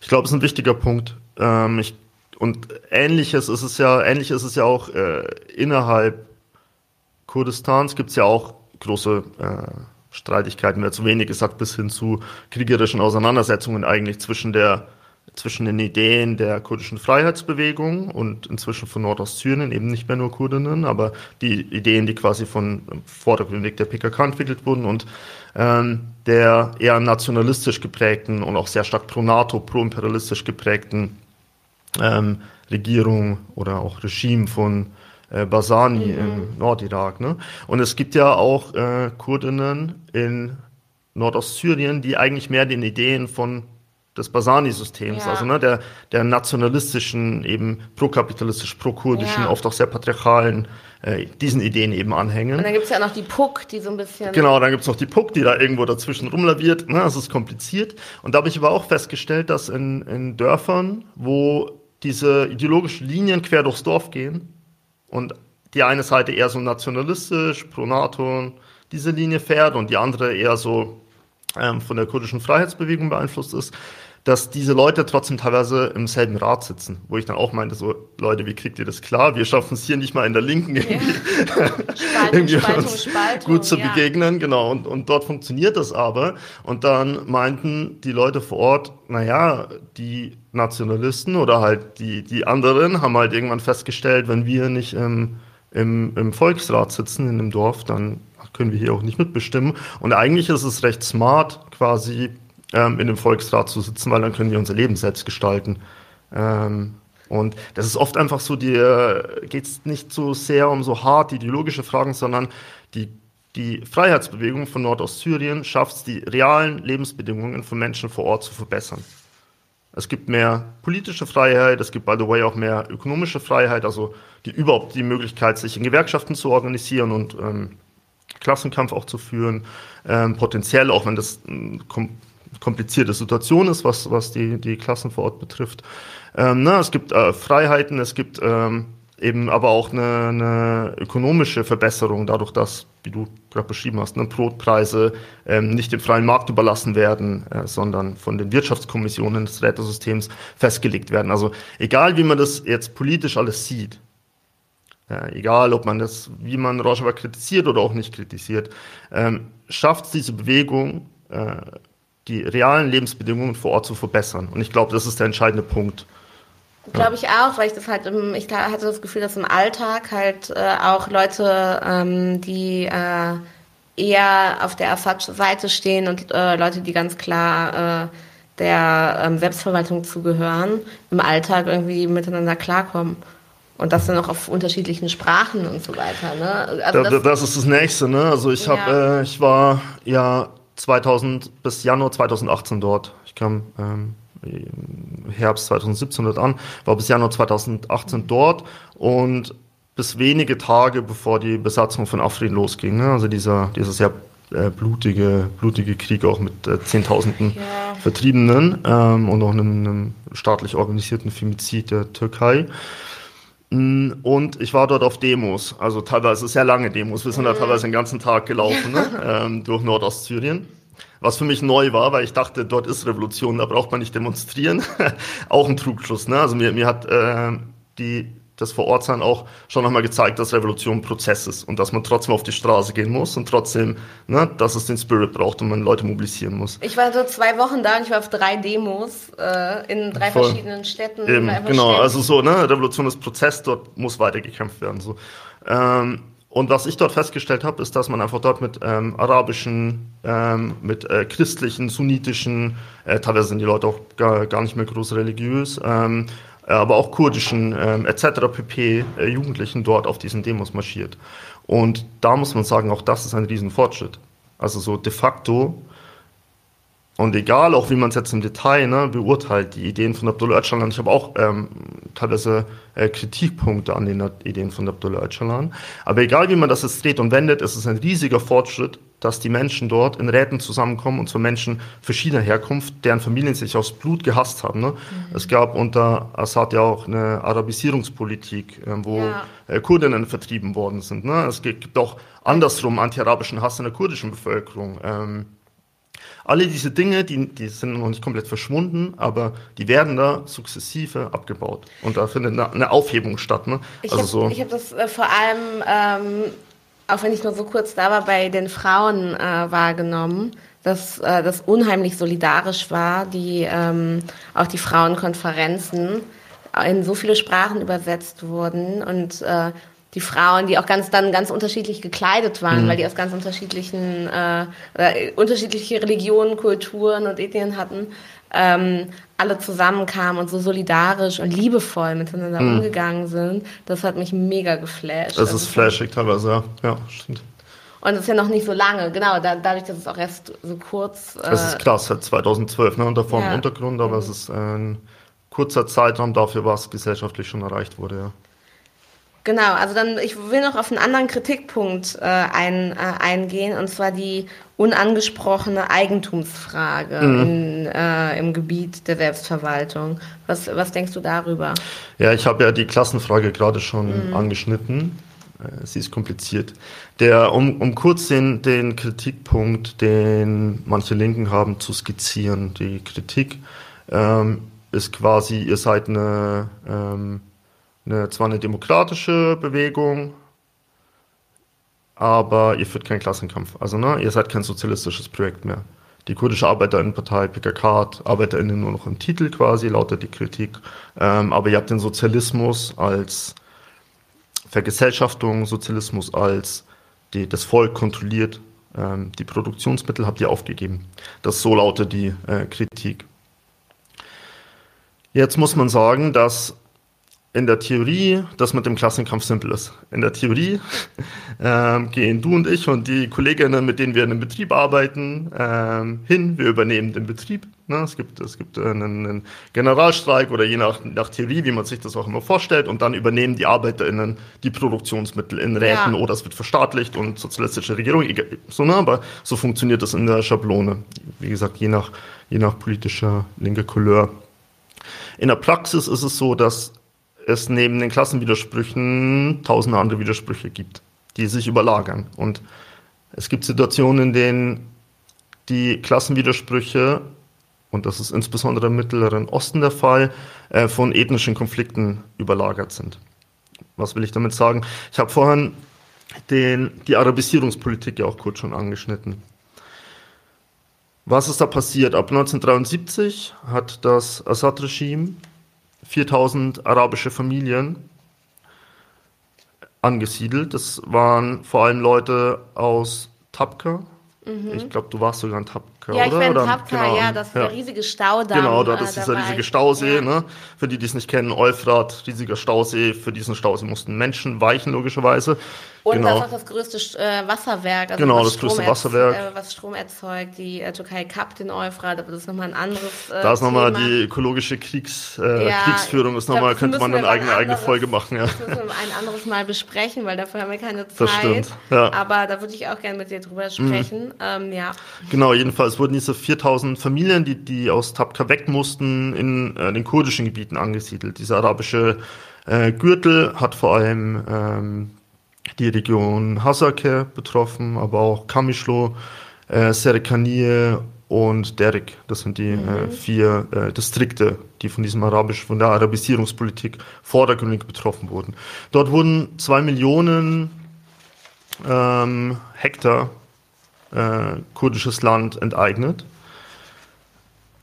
Ich glaube, es ist ein wichtiger Punkt. Ähm, ich, und ähnliches ist es ja, ähnlich ist es ja auch äh, innerhalb Kurdistans gibt es ja auch große äh, Streitigkeiten, wer zu wenig gesagt, bis hin zu kriegerischen Auseinandersetzungen eigentlich zwischen der zwischen den Ideen der kurdischen Freiheitsbewegung und inzwischen von Nordostsyrien, eben nicht mehr nur Kurdinnen, aber die Ideen, die quasi von vordergründig der PKK entwickelt wurden und ähm, der eher nationalistisch geprägten und auch sehr stark pro-NATO, pro-imperialistisch geprägten ähm, Regierung oder auch Regime von äh, Basani mhm. im Nordirak. Ne? Und es gibt ja auch äh, Kurdinnen in Nordostsyrien, die eigentlich mehr den Ideen von des Basani-Systems, ja. also ne, der, der nationalistischen, eben prokapitalistisch, prokurdischen, ja. oft auch sehr patriarchalen, äh, diesen Ideen eben anhängen. Und dann gibt's ja noch die Puck, die so ein bisschen... Genau, dann gibt's noch die Puck, die da irgendwo dazwischen rumlaviert. Ne, das ist kompliziert. Und da habe ich aber auch festgestellt, dass in, in Dörfern, wo diese ideologischen Linien quer durchs Dorf gehen und die eine Seite eher so nationalistisch, pro NATO, diese Linie fährt und die andere eher so ähm, von der kurdischen Freiheitsbewegung beeinflusst ist, dass diese Leute trotzdem teilweise im selben Rat sitzen, wo ich dann auch meinte, so Leute, wie kriegt ihr das klar? Wir schaffen es hier nicht mal in der Linken irgendwie, ja. <laughs> Spaltung, <laughs> irgendwie Spaltung, uns Spaltung, gut zu ja. begegnen, genau. Und, und dort funktioniert das aber. Und dann meinten die Leute vor Ort, naja, die Nationalisten oder halt die, die anderen haben halt irgendwann festgestellt, wenn wir nicht im, im, im Volksrat sitzen in dem Dorf, dann können wir hier auch nicht mitbestimmen. Und eigentlich ist es recht smart, quasi ähm, in dem Volksrat zu sitzen, weil dann können wir unser Leben selbst gestalten. Ähm, und das ist oft einfach so, die äh, geht es nicht so sehr um so hart ideologische Fragen, sondern die, die Freiheitsbewegung von Nordostsyrien schafft es, die realen Lebensbedingungen von Menschen vor Ort zu verbessern. Es gibt mehr politische Freiheit, es gibt, by the way, auch mehr ökonomische Freiheit, also die überhaupt die Möglichkeit, sich in Gewerkschaften zu organisieren und ähm, Klassenkampf auch zu führen, ähm, potenziell, auch wenn das eine kom komplizierte Situation ist, was, was die, die Klassen vor Ort betrifft. Ähm, na, es gibt äh, Freiheiten, es gibt ähm, eben aber auch eine, eine ökonomische Verbesserung, dadurch, dass, wie du gerade beschrieben hast, ne, Brotpreise ähm, nicht dem freien Markt überlassen werden, äh, sondern von den Wirtschaftskommissionen des Rätesystems festgelegt werden. Also egal, wie man das jetzt politisch alles sieht, äh, egal ob man das, wie man Rojava kritisiert oder auch nicht kritisiert, ähm, schafft es diese Bewegung, äh, die realen Lebensbedingungen vor Ort zu verbessern. Und ich glaube, das ist der entscheidende Punkt. Glaube ich auch, weil ich das halt im, ich hatte das Gefühl, dass im Alltag halt äh, auch Leute, ähm, die äh, eher auf der Assad-Seite stehen und äh, Leute, die ganz klar äh, der ähm, Selbstverwaltung zugehören, im Alltag irgendwie miteinander klarkommen. Und das dann auch auf unterschiedlichen Sprachen und so weiter. Ne? Also das, das, ist das Nächste. Ne? Also ich habe, ja. äh, ich war ja 2000 bis Januar 2018 dort. Ich kam ähm, Herbst 2017 dort an, war bis Januar 2018 dort und bis wenige Tage bevor die Besatzung von Afrin losging. Ne? Also dieser, dieser sehr äh, blutige, blutige Krieg auch mit äh, Zehntausenden ja. Vertriebenen ähm, und auch einem, einem staatlich organisierten Femizid der Türkei. Und ich war dort auf Demos, also teilweise sehr lange Demos. Wir sind da mhm. teilweise den ganzen Tag gelaufen ne? <laughs> ähm, durch Nordostsyrien. Was für mich neu war, weil ich dachte, dort ist Revolution, da braucht man nicht demonstrieren. <laughs> auch ein Trugschluss. Ne? Also mir, mir hat äh, die das Vorortsein auch schon nochmal gezeigt, dass Revolution ein Prozess ist und dass man trotzdem auf die Straße gehen muss und trotzdem, ne, dass es den Spirit braucht und man Leute mobilisieren muss. Ich war so zwei Wochen da und ich war auf drei Demos äh, in drei Voll. verschiedenen Städten. Eben, genau, also so, ne, Revolution ist Prozess, dort muss weitergekämpft werden. So. Ähm, und was ich dort festgestellt habe, ist, dass man einfach dort mit ähm, arabischen, ähm, mit äh, christlichen, sunnitischen, äh, teilweise sind die Leute auch gar, gar nicht mehr groß religiös, ähm, äh, aber auch kurdischen ähm, etc. pp. Äh, Jugendlichen dort auf diesen Demos marschiert. Und da muss man sagen, auch das ist ein Riesenfortschritt. Also so de facto und egal, auch wie man es jetzt im Detail ne, beurteilt, die Ideen von Abdullah Öcalan, ich habe auch ähm, teilweise äh, Kritikpunkte an den Ideen von Abdullah Öcalan, aber egal wie man das jetzt dreht und wendet, ist es ein riesiger Fortschritt, dass die Menschen dort in Räten zusammenkommen und zwar Menschen verschiedener Herkunft, deren Familien sich aus Blut gehasst haben. Ne? Mhm. Es gab unter Assad ja auch eine Arabisierungspolitik, äh, wo ja. äh, Kurdinnen vertrieben worden sind. Ne? Es gibt auch andersrum anti-arabischen Hass in der kurdischen Bevölkerung. Ähm, alle diese Dinge, die, die sind noch nicht komplett verschwunden, aber die werden da sukzessive abgebaut. Und da findet eine, eine Aufhebung statt. Ne? Ich also habe so. hab das äh, vor allem, ähm, auch wenn ich nur so kurz da war, bei den Frauen äh, wahrgenommen dass äh, das unheimlich solidarisch war, die ähm, auch die Frauenkonferenzen in so viele Sprachen übersetzt wurden und äh, die Frauen, die auch ganz dann ganz unterschiedlich gekleidet waren, mhm. weil die aus ganz unterschiedlichen äh, äh, unterschiedliche Religionen, Kulturen und Ethnien hatten, ähm, alle zusammenkamen und so solidarisch und liebevoll miteinander mhm. umgegangen sind. Das hat mich mega geflasht. Das ist also flashig teilweise, ja. Ja, stimmt. Und das ist ja noch nicht so lange, genau, da, dadurch, dass es auch erst so kurz. Äh, das ist krass, seit 2012, ne, unter Form ja. Untergrund, aber mhm. es ist ein kurzer Zeitraum dafür, was gesellschaftlich schon erreicht wurde, ja. Genau, also dann, ich will noch auf einen anderen Kritikpunkt äh, ein, äh, eingehen, und zwar die unangesprochene Eigentumsfrage mhm. in, äh, im Gebiet der Selbstverwaltung. Was, was denkst du darüber? Ja, ich habe ja die Klassenfrage gerade schon mhm. angeschnitten. Äh, sie ist kompliziert. Der, um, um kurz den, den Kritikpunkt, den manche Linken haben, zu skizzieren. Die Kritik ähm, ist quasi, ihr seid eine, ähm, eine, zwar eine demokratische Bewegung, aber ihr führt keinen Klassenkampf. Also ne, ihr seid kein sozialistisches Projekt mehr. Die kurdische Arbeiterinnenpartei PKK Arbeiterinnen nur noch im Titel quasi, lautet die Kritik. Ähm, aber ihr habt den Sozialismus als Vergesellschaftung, Sozialismus als die, das Volk kontrolliert ähm, die Produktionsmittel, habt ihr aufgegeben. Das so lautet die äh, Kritik. Jetzt muss man sagen, dass in der Theorie das mit dem Klassenkampf simpel ist. In der Theorie <laughs> ähm, gehen du und ich und die Kolleginnen, mit denen wir in einem Betrieb arbeiten, ähm, hin. Wir übernehmen den Betrieb. Ne? Es gibt, es gibt einen, einen, Generalstreik oder je nach, nach Theorie, wie man sich das auch immer vorstellt. Und dann übernehmen die ArbeiterInnen die Produktionsmittel in Räten ja. oder es wird verstaatlicht und sozialistische Regierung. So, ne? Aber so funktioniert das in der Schablone. Wie gesagt, je nach, je nach politischer linker Couleur. In der Praxis ist es so, dass es neben den Klassenwidersprüchen tausende andere Widersprüche gibt, die sich überlagern. Und es gibt Situationen, in denen die Klassenwidersprüche, und das ist insbesondere im Mittleren Osten der Fall, äh, von ethnischen Konflikten überlagert sind. Was will ich damit sagen? Ich habe vorhin den, die Arabisierungspolitik ja auch kurz schon angeschnitten. Was ist da passiert? Ab 1973 hat das Assad-Regime 4000 arabische Familien angesiedelt. Das waren vor allem Leute aus Tabka. Mhm. Ich glaube, du warst sogar in Tabka, ja, oder? Ja, ich war in Tabka, genau. ja, das ist ja. der riesige Staudamm. Genau, da, das äh, ist der riesige Stausee, ja. ne? Für die, die es nicht kennen, Euphrat, riesiger Stausee. Für diesen Stausee mussten Menschen weichen, logischerweise. Und genau. das ist auch das größte äh, Wasserwerk. Also genau, das Strom größte Wasserwerk. Äh, was Strom erzeugt. Die äh, Türkei kappt den Euphrat, aber das ist nochmal ein anderes äh, Da ist nochmal die ökologische Kriegs, äh, ja, Kriegsführung, ist nochmal, könnte man eine eigene, eigene Folge machen. Ja. Das müssen wir ein anderes Mal besprechen, weil dafür haben wir keine Zeit. Das stimmt, ja. Aber da würde ich auch gerne mit dir drüber mhm. sprechen. Mhm. Ähm, ja. Genau, jedenfalls wurden diese 4000 Familien, die, die aus Tabka weg mussten, in äh, den kurdischen Gebieten angesiedelt. Dieser arabische Gürtel hat vor allem ähm, die Region Hasake betroffen, aber auch Kamischlo, äh, Serkanie und Derek. Das sind die äh, mhm. äh, vier äh, Distrikte, die von diesem arabisch, von der Arabisierungspolitik vordergründig betroffen wurden. Dort wurden zwei Millionen ähm, Hektar äh, kurdisches Land enteignet.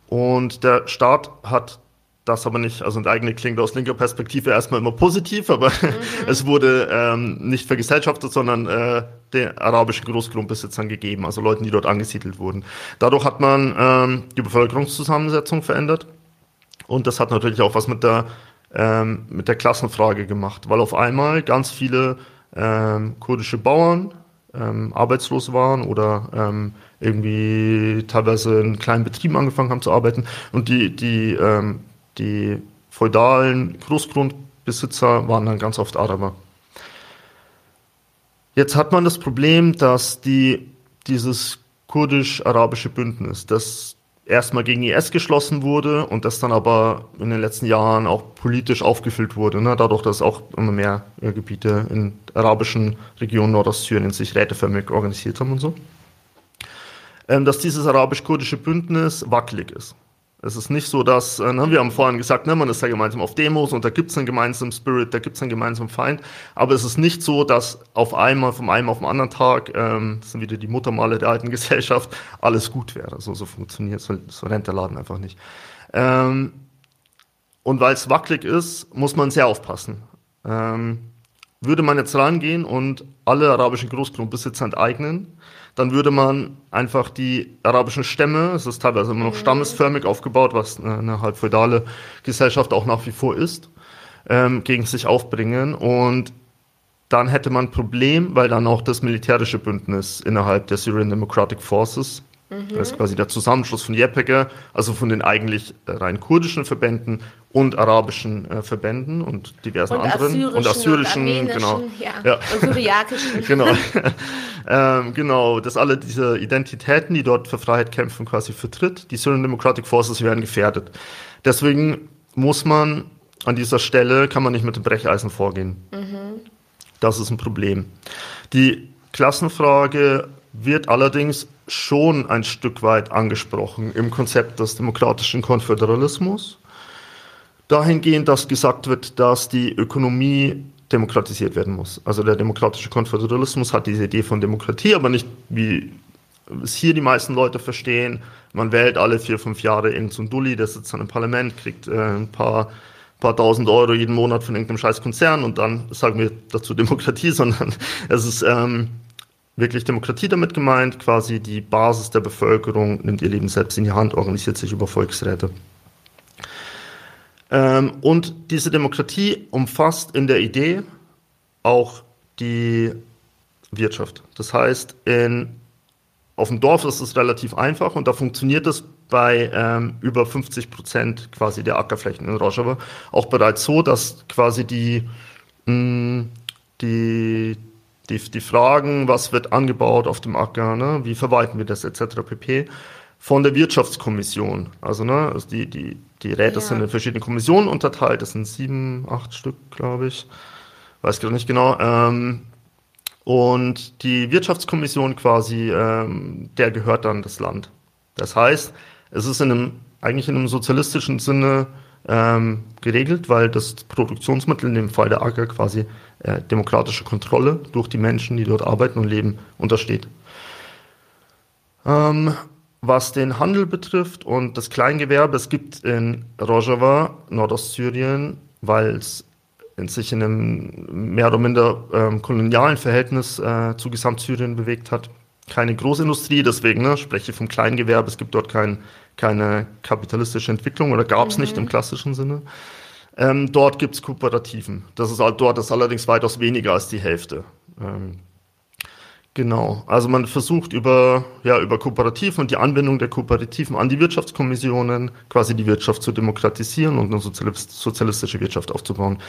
Und der Staat hat das aber nicht, also enteignet klingt aus linker Perspektive erstmal immer positiv, aber mhm. <laughs> es wurde ähm, nicht vergesellschaftet, sondern äh, den arabischen Großgrundbesitzern gegeben, also Leuten, die dort angesiedelt wurden. Dadurch hat man ähm, die Bevölkerungszusammensetzung verändert und das hat natürlich auch was mit der, ähm, mit der Klassenfrage gemacht, weil auf einmal ganz viele ähm, kurdische Bauern ähm, arbeitslos waren oder ähm, irgendwie teilweise in kleinen Betrieben angefangen haben zu arbeiten und die, die ähm, die feudalen Großgrundbesitzer waren dann ganz oft Araber. Jetzt hat man das Problem, dass die, dieses kurdisch-arabische Bündnis, das erstmal gegen IS geschlossen wurde und das dann aber in den letzten Jahren auch politisch aufgefüllt wurde, ne? dadurch, dass auch immer mehr äh, Gebiete in arabischen Regionen Nordostsyrien sich räteförmig organisiert haben und so, ähm, dass dieses arabisch-kurdische Bündnis wackelig ist. Es ist nicht so, dass, äh, ne, wir haben vorhin gesagt, ne, man ist ja gemeinsam auf Demos und da gibt es einen gemeinsamen Spirit, da gibt es einen gemeinsamen Feind. Aber es ist nicht so, dass auf einmal, vom einen auf den anderen Tag, ähm, das sind wieder die Muttermale der alten <laughs> Gesellschaft, alles gut wäre. So, so funktioniert so, so rennt der Laden einfach nicht. Ähm, und weil es wackelig ist, muss man sehr aufpassen. Ähm, würde man jetzt rangehen und alle arabischen Großgrundbesitzer enteignen, dann würde man einfach die arabischen Stämme, es ist teilweise immer noch mhm. stammesförmig aufgebaut, was eine halb feudale Gesellschaft auch nach wie vor ist, ähm, gegen sich aufbringen. Und dann hätte man ein Problem, weil dann auch das militärische Bündnis innerhalb der Syrian Democratic Forces, mhm. das ist quasi der Zusammenschluss von YPG, also von den eigentlich rein kurdischen Verbänden und arabischen äh, Verbänden und diversen und anderen assyrischen und assyrischen, und genau, ja, ja. und syriakischen. <laughs> genau, <laughs> ähm, genau, dass alle diese Identitäten, die dort für Freiheit kämpfen, quasi vertritt. Die Syrian Democratic Forces werden gefährdet. Deswegen muss man an dieser Stelle kann man nicht mit dem Brecheisen vorgehen. Mhm. Das ist ein Problem. Die Klassenfrage wird allerdings schon ein Stück weit angesprochen im Konzept des demokratischen Konföderalismus. Dahingehend, dass gesagt wird, dass die Ökonomie demokratisiert werden muss. Also der demokratische Konföderalismus hat diese Idee von Demokratie, aber nicht wie es hier die meisten Leute verstehen. Man wählt alle vier, fünf Jahre irgendeinen so Dulli, der sitzt dann im Parlament, kriegt äh, ein paar paar tausend Euro jeden Monat von irgendeinem scheiß Konzern und dann sagen wir dazu Demokratie, <laughs> sondern es ist ähm, wirklich Demokratie damit gemeint, quasi die Basis der Bevölkerung nimmt ihr Leben selbst in die Hand, organisiert sich über Volksräte. Ähm, und diese Demokratie umfasst in der Idee auch die Wirtschaft. Das heißt, in, auf dem Dorf ist es relativ einfach und da funktioniert es bei ähm, über 50 Prozent quasi der Ackerflächen in Rojava auch bereits so, dass quasi die, mh, mm, die, die, die Fragen, was wird angebaut auf dem Acker, ne, wie verwalten wir das etc. pp. von der Wirtschaftskommission, also ne, also die, die, die Räte ja. sind in verschiedene Kommissionen unterteilt, das sind sieben, acht Stück, glaube ich, weiß gerade nicht genau. Ähm, und die Wirtschaftskommission quasi, ähm, der gehört dann das Land. Das heißt, es ist in einem, eigentlich in einem sozialistischen Sinne ähm, geregelt, weil das Produktionsmittel, in dem Fall der Acker, quasi äh, demokratische Kontrolle durch die Menschen, die dort arbeiten und leben, untersteht. Ähm, was den Handel betrifft und das Kleingewerbe, es gibt in Rojava, Nordostsyrien, weil es in sich in einem mehr oder minder ähm, kolonialen Verhältnis äh, zu Gesamtsyrien bewegt hat, keine Großindustrie, deswegen ne, spreche ich vom Kleingewerbe. Es gibt dort kein, keine kapitalistische Entwicklung oder gab es mhm. nicht im klassischen Sinne. Ähm, dort gibt es Kooperativen. Das ist dort ist allerdings weitaus weniger als die Hälfte. Ähm, genau. Also man versucht über, ja, über Kooperativen und die Anbindung der Kooperativen an die Wirtschaftskommissionen quasi die Wirtschaft zu demokratisieren und eine sozialistische Wirtschaft aufzubauen.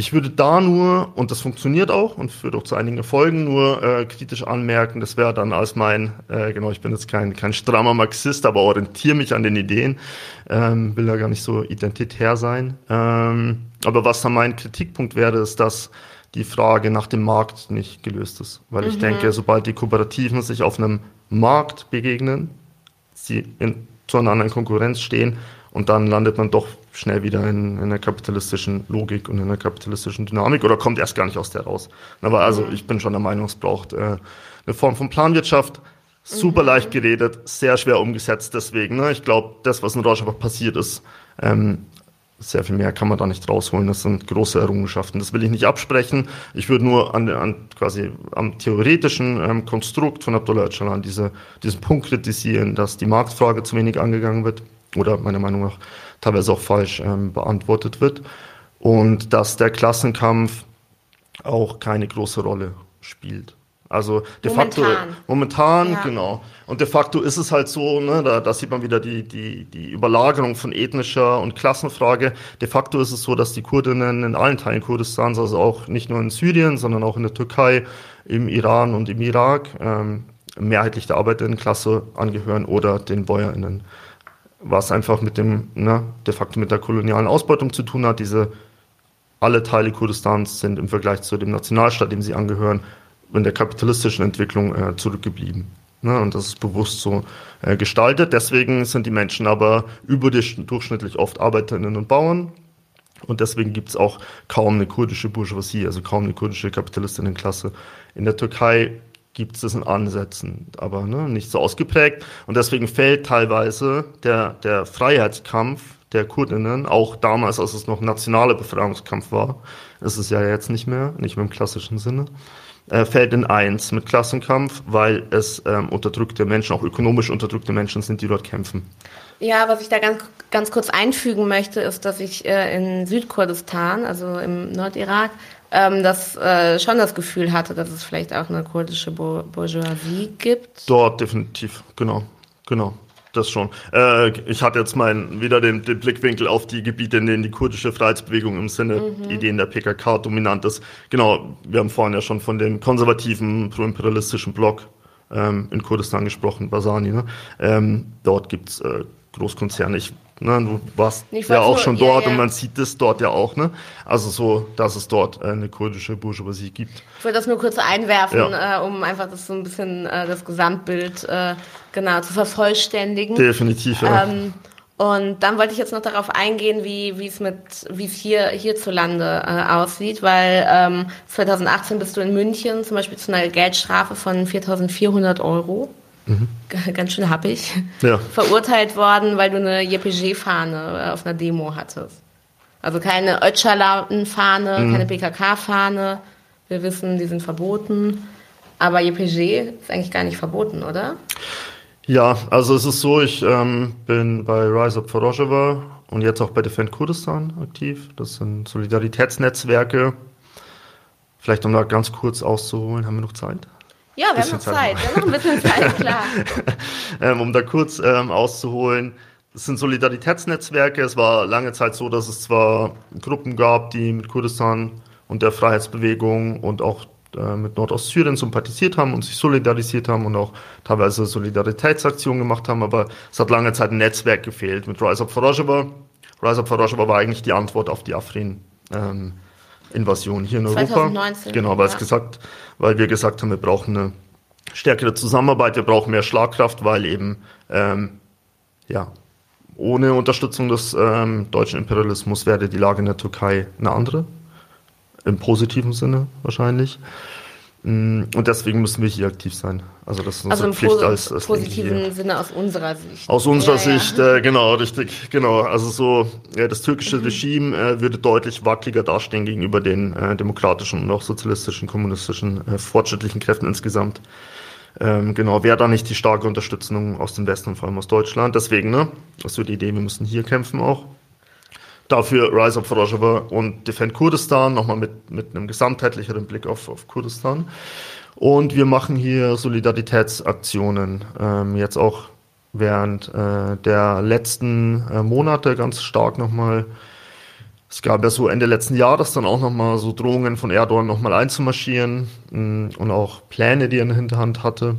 Ich würde da nur, und das funktioniert auch und führt auch zu einigen Erfolgen, nur äh, kritisch anmerken, das wäre dann als mein, äh, genau, ich bin jetzt kein, kein strammer Marxist, aber orientiere mich an den Ideen, ähm, will da gar nicht so identitär sein. Ähm, aber was dann mein Kritikpunkt wäre, ist, dass die Frage nach dem Markt nicht gelöst ist. Weil mhm. ich denke, sobald die Kooperativen sich auf einem Markt begegnen, sie in, zueinander in Konkurrenz stehen, und dann landet man doch schnell wieder in, in einer kapitalistischen Logik und in einer kapitalistischen Dynamik oder kommt erst gar nicht aus der raus. Aber also ich bin schon der Meinung, es braucht äh, eine Form von Planwirtschaft. Super mhm. leicht geredet, sehr schwer umgesetzt deswegen. Ne? Ich glaube, das, was in Rojava passiert ist, ähm, sehr viel mehr kann man da nicht rausholen. Das sind große Errungenschaften. Das will ich nicht absprechen. Ich würde nur an, an quasi am theoretischen ähm, Konstrukt von Abdullah Öcalan diese, diesen Punkt kritisieren, dass die Marktfrage zu wenig angegangen wird oder meiner Meinung nach teilweise auch falsch ähm, beantwortet wird. Und dass der Klassenkampf auch keine große Rolle spielt. Also de momentan. facto momentan, ja. genau. Und de facto ist es halt so, ne, da, da sieht man wieder die, die, die Überlagerung von ethnischer und Klassenfrage. De facto ist es so, dass die Kurdinnen in allen Teilen Kurdistans, also auch nicht nur in Syrien, sondern auch in der Türkei, im Iran und im Irak, ähm, mehrheitlich der Arbeiterinnenklasse angehören oder den BäuerInnen was einfach mit dem, ne, de facto mit der kolonialen Ausbeutung zu tun hat. Diese alle Teile Kurdistans sind im Vergleich zu dem Nationalstaat, dem sie angehören, in der kapitalistischen Entwicklung äh, zurückgeblieben. Ne, und das ist bewusst so äh, gestaltet. Deswegen sind die Menschen aber überdurchschnittlich oft Arbeiterinnen und Bauern. Und deswegen gibt es auch kaum eine kurdische Bourgeoisie, also kaum eine kurdische Kapitalistinnenklasse. In der Türkei gibt es das in Ansätzen, aber ne, nicht so ausgeprägt. Und deswegen fällt teilweise der, der Freiheitskampf der Kurdinnen, auch damals, als es noch nationaler Befreiungskampf war, ist es ja jetzt nicht mehr, nicht mehr im klassischen Sinne, äh, fällt in eins mit Klassenkampf, weil es ähm, unterdrückte Menschen, auch ökonomisch unterdrückte Menschen sind, die dort kämpfen. Ja, was ich da ganz, ganz kurz einfügen möchte, ist, dass ich äh, in Südkurdistan, also im Nordirak, ähm, das äh, schon das Gefühl hatte, dass es vielleicht auch eine kurdische Bourgeoisie gibt. Dort definitiv, genau, genau. Das schon. Äh, ich hatte jetzt mal wieder den, den, Blickwinkel auf die Gebiete, in denen die kurdische Freiheitsbewegung im Sinne mhm. Ideen der PKK dominant ist. Genau, wir haben vorhin ja schon von dem konservativen, proimperialistischen Block ähm, in Kurdistan gesprochen, Basani. Ne? Ähm, dort gibt's äh, Großkonzerne. Ich Ne, du warst ja auch schon dort ja, ja. und man sieht es dort ja auch. Ne? Also so, dass es dort eine kurdische Bourgeoisie gibt. Ich wollte das nur kurz einwerfen, ja. äh, um einfach das so ein bisschen äh, das Gesamtbild äh, genau zu vervollständigen. Definitiv, ja. Ähm, und dann wollte ich jetzt noch darauf eingehen, wie wie es mit wie es hier hierzulande äh, aussieht, weil ähm, 2018 bist du in München zum Beispiel zu einer Geldstrafe von 4.400 Euro mhm. ganz schön happig, ja. <laughs> verurteilt worden, weil du eine JPG-Fahne äh, auf einer Demo hattest. Also keine Öcalan-Fahne, mhm. keine PKK-Fahne. Wir wissen, die sind verboten. Aber JPG ist eigentlich gar nicht verboten, oder? Ja, also es ist so, ich ähm, bin bei Rise Up for Rojava und jetzt auch bei Defend Kurdistan aktiv. Das sind Solidaritätsnetzwerke. Vielleicht um da ganz kurz auszuholen, haben wir noch Zeit? Ja, wir haben noch Zeit. Wir haben noch ein bisschen Zeit, <laughs> klar. ähm, um da kurz ähm, auszuholen, es sind Solidaritätsnetzwerke. Es war lange Zeit so, dass es zwar Gruppen gab, die mit Kurdistan und der Freiheitsbewegung und auch äh, mit Nordostsyrien sympathisiert haben und sich solidarisiert haben und auch teilweise Solidaritätsaktionen gemacht haben, aber es hat lange Zeit ein Netzwerk gefehlt. Mit Rise Up for Rojava. Rise Up for Rojava war eigentlich die Antwort auf die Afrin. Ähm, Invasion hier in 2019, Europa. Genau, weil ja. es gesagt, weil wir gesagt haben, wir brauchen eine stärkere Zusammenarbeit, wir brauchen mehr Schlagkraft, weil eben ähm, ja ohne Unterstützung des ähm, deutschen Imperialismus wäre die Lage in der Türkei eine andere, im positiven Sinne wahrscheinlich. Mm, und deswegen müssen wir hier aktiv sein. Also das ist unsere also Pflicht als, als positiven Sinne aus unserer Sicht. Aus unserer ja, Sicht, ja. Äh, genau, richtig, genau. Also so ja, das türkische mhm. Regime äh, würde deutlich wackeliger dastehen gegenüber den äh, demokratischen und auch sozialistischen, kommunistischen, äh, fortschrittlichen Kräften insgesamt. Ähm, genau, wäre da nicht die starke Unterstützung aus dem Westen und vor allem aus Deutschland. Deswegen, ne, das ist so die Idee, wir müssen hier kämpfen auch. Dafür Rise Up for Rojava und Defend Kurdistan, nochmal mit, mit einem gesamtheitlicheren Blick auf, auf Kurdistan. Und wir machen hier Solidaritätsaktionen, ähm, jetzt auch während äh, der letzten äh, Monate ganz stark nochmal. Es gab ja so Ende letzten Jahres dann auch nochmal so Drohungen von Erdogan nochmal einzumarschieren mh, mm, und auch Pläne, die er in der Hinterhand hatte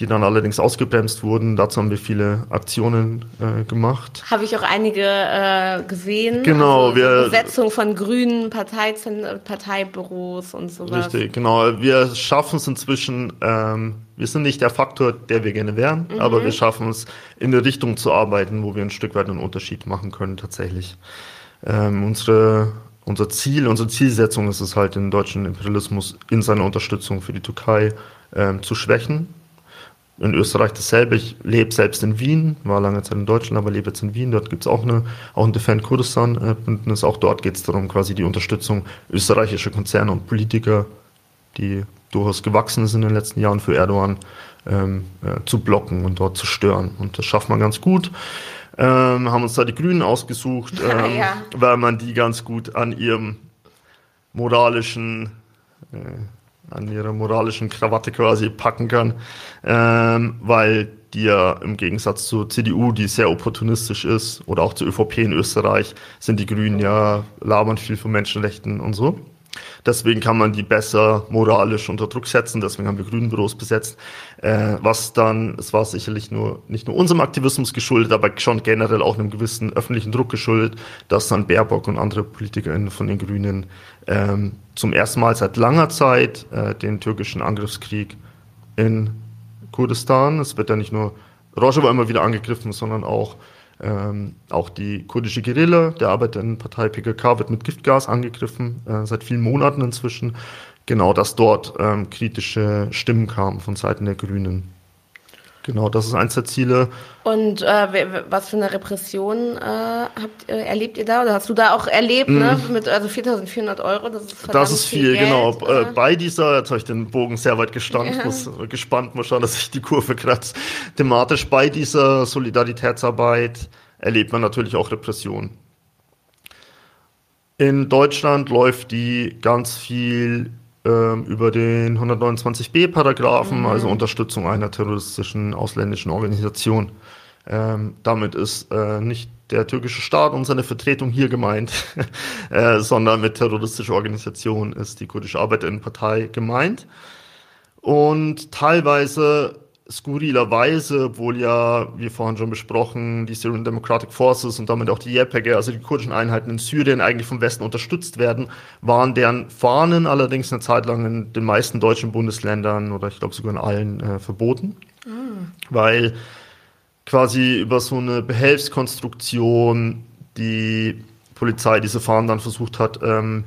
die dann allerdings ausgebremst wurden. Dazu haben wir viele Aktionen äh, gemacht. Habe ich auch einige äh, gesehen. Genau, also, wir Besetzung von grünen Parteibüros und sowas. Richtig, genau. Wir schaffen es inzwischen. Ähm, wir sind nicht der Faktor, der wir gerne wären, mhm. aber wir schaffen es, in eine Richtung zu arbeiten, wo wir ein Stück weit einen Unterschied machen können tatsächlich. Ähm, unsere unser Ziel, unsere Zielsetzung ist es halt, den deutschen Imperialismus in seiner Unterstützung für die Türkei ähm, zu schwächen in Österreich dasselbe. Ich lebe selbst in Wien, war lange Zeit in Deutschland, aber lebe jetzt in Wien. Dort gibt es auch, eine, auch ein Defend Kurdistan-Bündnis. Auch dort geht es darum, quasi die Unterstützung österreichischer Konzerne und Politiker, die durchaus gewachsen sind in den letzten Jahren für Erdogan, ähm, äh, zu blocken und dort zu stören. Und das schafft man ganz gut. Ähm, haben uns da die Grünen ausgesucht, <laughs> ähm, ja. weil man die ganz gut an ihrem moralischen äh, an ihrer moralischen Krawatte quasi packen kann, ähm, weil die ja im Gegensatz zur CDU, die sehr opportunistisch ist, oder auch zur ÖVP in Österreich, sind die Grünen ja labern viel von Menschenrechten und so. Deswegen kann man die besser moralisch unter Druck setzen. Deswegen haben wir Grünbüros besetzt. Äh, was dann, es war sicherlich nur nicht nur unserem Aktivismus geschuldet, aber schon generell auch einem gewissen öffentlichen Druck geschuldet, dass dann Baerbock und andere PolitikerInnen von den Grünen ähm, zum ersten Mal seit langer Zeit äh, den türkischen Angriffskrieg in Kurdistan. Es wird ja nicht nur Rojava immer wieder angegriffen, sondern auch ähm, auch die kurdische Guerilla, der Arbeiterinnenpartei PKK, wird mit Giftgas angegriffen, äh, seit vielen Monaten inzwischen. Genau, dass dort ähm, kritische Stimmen kamen von Seiten der Grünen. Genau, das ist eins der Ziele. Und äh, was für eine Repression äh, habt, äh, erlebt ihr da? Oder hast du da auch erlebt, mm. ne? Mhm. Mit also 4.400 Euro, das ist Das ist viel, viel genau. Geld, äh, bei dieser, jetzt habe ich den Bogen sehr weit gestand, ja. muss, äh, gespannt, muss schauen, dass ich die Kurve kratze. Thematisch bei dieser Solidaritätsarbeit erlebt man natürlich auch Repression. In Deutschland läuft die ganz viel über den 129b-Paragraphen, mhm. also Unterstützung einer terroristischen ausländischen Organisation. Ähm, damit ist äh, nicht der türkische Staat und seine Vertretung hier gemeint, <laughs> äh, sondern mit terroristischer Organisation ist die kurdische Arbeiterinnenpartei gemeint. Und teilweise skurrilerweise, obwohl ja, wie vorhin schon besprochen, die Syrian Democratic Forces und damit auch die YPG, also die kurdischen Einheiten in Syrien, eigentlich vom Westen unterstützt werden, waren deren Fahnen allerdings eine Zeit lang in den meisten deutschen Bundesländern oder ich glaube sogar in allen äh, verboten. Mhm. Weil quasi über so eine Behelfskonstruktion die Polizei diese Fahnen dann versucht hat, ähm,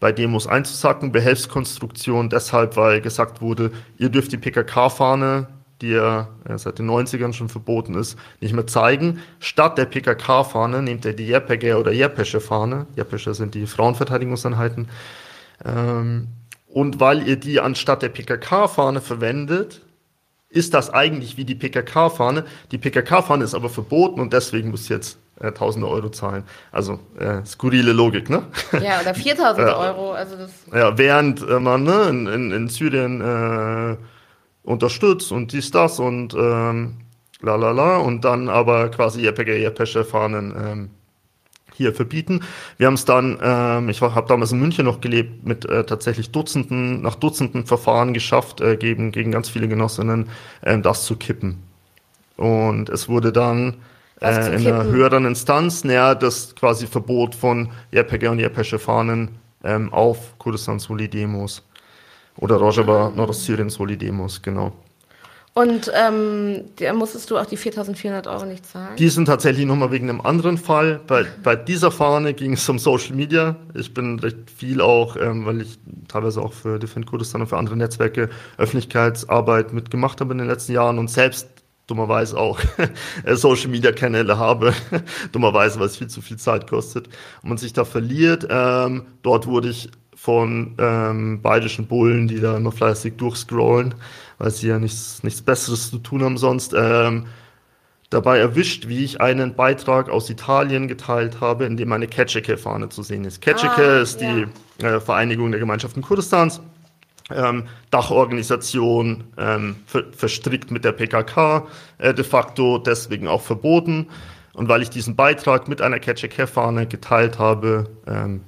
bei Demos einzusacken. Behelfskonstruktion deshalb, weil gesagt wurde, ihr dürft die PKK-Fahne, die ja seit den 90ern schon verboten ist, nicht mehr zeigen. Statt der PKK-Fahne nehmt ihr die JPG oder JPESche-Fahne. JPESche sind die Frauenverteidigungseinheiten. Ähm, und weil ihr die anstatt der PKK-Fahne verwendet, ist das eigentlich wie die PKK-Fahne. Die PKK-Fahne ist aber verboten und deswegen muss jetzt äh, tausende Euro zahlen. Also äh, skurrile Logik, ne? Ja, oder 4000 <laughs> Euro. Also das ja, während äh, man ne, in, in, in Syrien äh, unterstützt und dies, das und ähm, la la la und dann aber quasi JPG, JPG-Fahnen ähm, hier verbieten. Wir haben es dann, ähm, ich habe damals in München noch gelebt, mit äh, tatsächlich Dutzenden, nach Dutzenden Verfahren geschafft, äh, gegen, gegen ganz viele Genossinnen, äh, das zu kippen. Und es wurde dann äh, in einer höheren Instanz, näher das quasi Verbot von JPG und JPG-Fahnen ähm, auf Kurdistan-Soli-Demos oder Rojava, Nordostsyrien-Soli-Demos, genau. Und ähm, da musstest du auch die 4.400 Euro nicht zahlen? Die sind tatsächlich nochmal wegen einem anderen Fall. Bei, bei dieser Fahne ging es um Social Media. Ich bin recht viel auch, ähm, weil ich teilweise auch für Defend Kurdistan und für andere Netzwerke Öffentlichkeitsarbeit mitgemacht habe in den letzten Jahren und selbst dummerweise auch <laughs> Social Media Kanäle habe, <laughs> dummerweise, weil es viel zu viel Zeit kostet und man sich da verliert. Ähm, dort wurde ich von ähm, bayerischen Bullen, die da noch fleißig durchscrollen, weil sie ja nichts, nichts Besseres zu tun haben sonst, ähm, dabei erwischt, wie ich einen Beitrag aus Italien geteilt habe, in dem eine Ketscheke-Fahne zu sehen ist. Ketscheke ah, ist ja. die äh, Vereinigung der Gemeinschaften Kurdistans Dachorganisation ähm, ver verstrickt mit der PKK, äh, de facto deswegen auch verboten. Und weil ich diesen Beitrag mit einer Catch-a-Care-Fahne geteilt habe, ähm,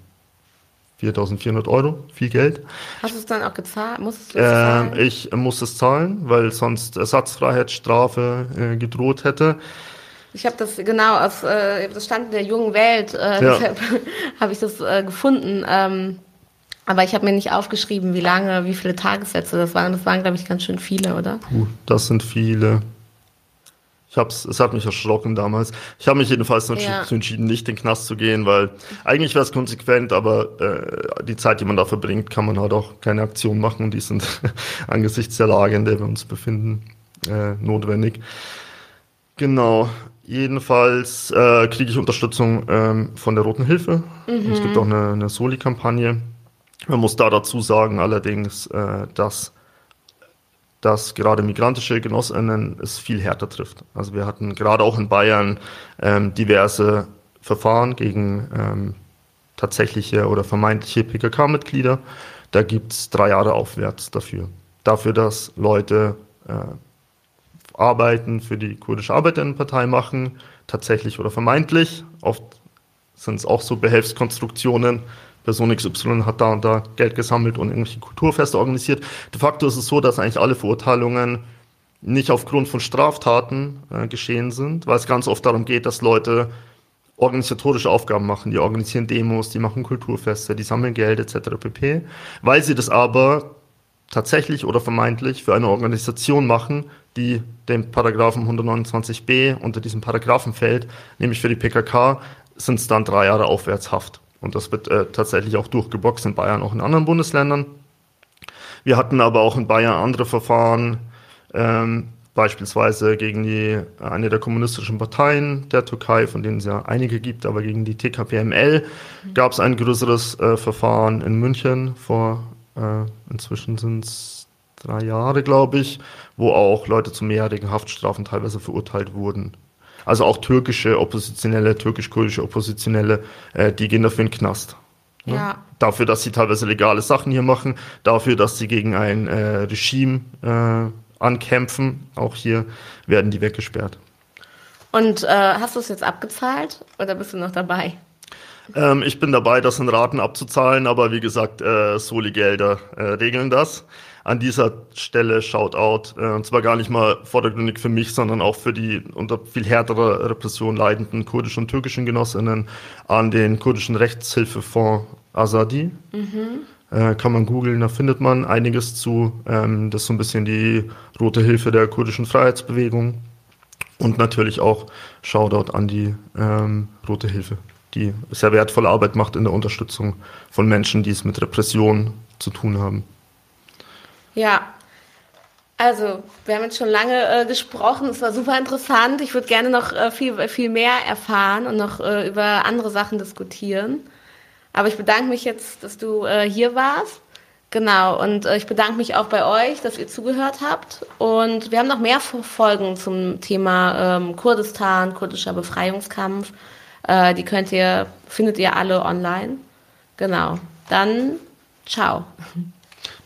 4.400 Euro, viel Geld. Hast du es dann auch gezahlt? Musstest du es zahlen? Ähm, ich muss es zahlen, weil sonst Ersatzfreiheitsstrafe äh, gedroht hätte. Ich habe das genau aus, äh, das stand in der jungen Welt, äh, ja. deshalb <laughs> habe ich das äh, gefunden. Ähm, aber ich habe mir nicht aufgeschrieben, wie lange, wie viele Tagessätze das waren. Das waren, glaube ich, ganz schön viele, oder? Puh, das sind viele. Ich hab's, es hat mich erschrocken damals. Ich habe mich jedenfalls ja. entschieden, nicht in den Knast zu gehen, weil eigentlich wäre es konsequent, aber äh, die Zeit, die man da verbringt, kann man halt auch keine Aktion machen und die sind <laughs> angesichts der Lage, in der wir uns befinden, äh, notwendig. Genau. Jedenfalls äh, kriege ich Unterstützung ähm, von der Roten Hilfe. Mhm. Es gibt auch eine, eine Soli-Kampagne man muss da dazu sagen allerdings, äh, dass dass gerade migrantische Genossinnen es viel härter trifft. Also wir hatten gerade auch in Bayern ähm, diverse Verfahren gegen ähm, tatsächliche oder vermeintliche PKK-Mitglieder. Da gibt es drei Jahre aufwärts dafür. Dafür, dass Leute äh, Arbeiten für die kurdische Arbeiterinnenpartei machen, tatsächlich oder vermeintlich. Oft sind es auch so Behelfskonstruktionen, Person XY hat da und da Geld gesammelt und irgendwelche Kulturfeste organisiert. De facto ist es so, dass eigentlich alle Verurteilungen nicht aufgrund von Straftaten äh, geschehen sind, weil es ganz oft darum geht, dass Leute organisatorische Aufgaben machen. Die organisieren Demos, die machen Kulturfeste, die sammeln Geld etc. pp. Weil sie das aber tatsächlich oder vermeintlich für eine Organisation machen, die dem Paragraphen 129b unter diesem Paragraphen fällt, nämlich für die PKK, sind es dann drei Jahre Aufwärtshaft. Und das wird äh, tatsächlich auch durchgeboxt in Bayern, auch in anderen Bundesländern. Wir hatten aber auch in Bayern andere Verfahren, ähm, beispielsweise gegen die, eine der kommunistischen Parteien der Türkei, von denen es ja einige gibt, aber gegen die TKPML gab es ein größeres äh, Verfahren in München vor, äh, inzwischen sind es drei Jahre, glaube ich, wo auch Leute zu mehrjährigen Haftstrafen teilweise verurteilt wurden. Also auch türkische Oppositionelle, türkisch-kurdische Oppositionelle, äh, die gehen dafür in den Knast. Ne? Ja. Dafür, dass sie teilweise legale Sachen hier machen, dafür, dass sie gegen ein äh, Regime äh, ankämpfen. Auch hier werden die weggesperrt. Und äh, hast du es jetzt abgezahlt oder bist du noch dabei? Ähm, ich bin dabei, das in Raten abzuzahlen, aber wie gesagt, äh, Soli-Gelder äh, regeln das. An dieser Stelle Shoutout, äh, und zwar gar nicht mal vordergründig für mich, sondern auch für die unter viel härterer Repression leidenden kurdischen und türkischen Genossinnen an den kurdischen Rechtshilfefonds Azadi. Mhm. Äh, kann man googeln, da findet man einiges zu. Ähm, das ist so ein bisschen die rote Hilfe der kurdischen Freiheitsbewegung. Und natürlich auch Shoutout an die ähm, Rote Hilfe, die sehr wertvolle Arbeit macht in der Unterstützung von Menschen, die es mit Repression zu tun haben. Ja, also, wir haben jetzt schon lange äh, gesprochen, es war super interessant. Ich würde gerne noch äh, viel, viel mehr erfahren und noch äh, über andere Sachen diskutieren. Aber ich bedanke mich jetzt, dass du äh, hier warst. Genau, und äh, ich bedanke mich auch bei euch, dass ihr zugehört habt. Und wir haben noch mehr Folgen zum Thema ähm, Kurdistan, kurdischer Befreiungskampf. Äh, die könnt ihr, findet ihr alle online. Genau. Dann ciao. <laughs>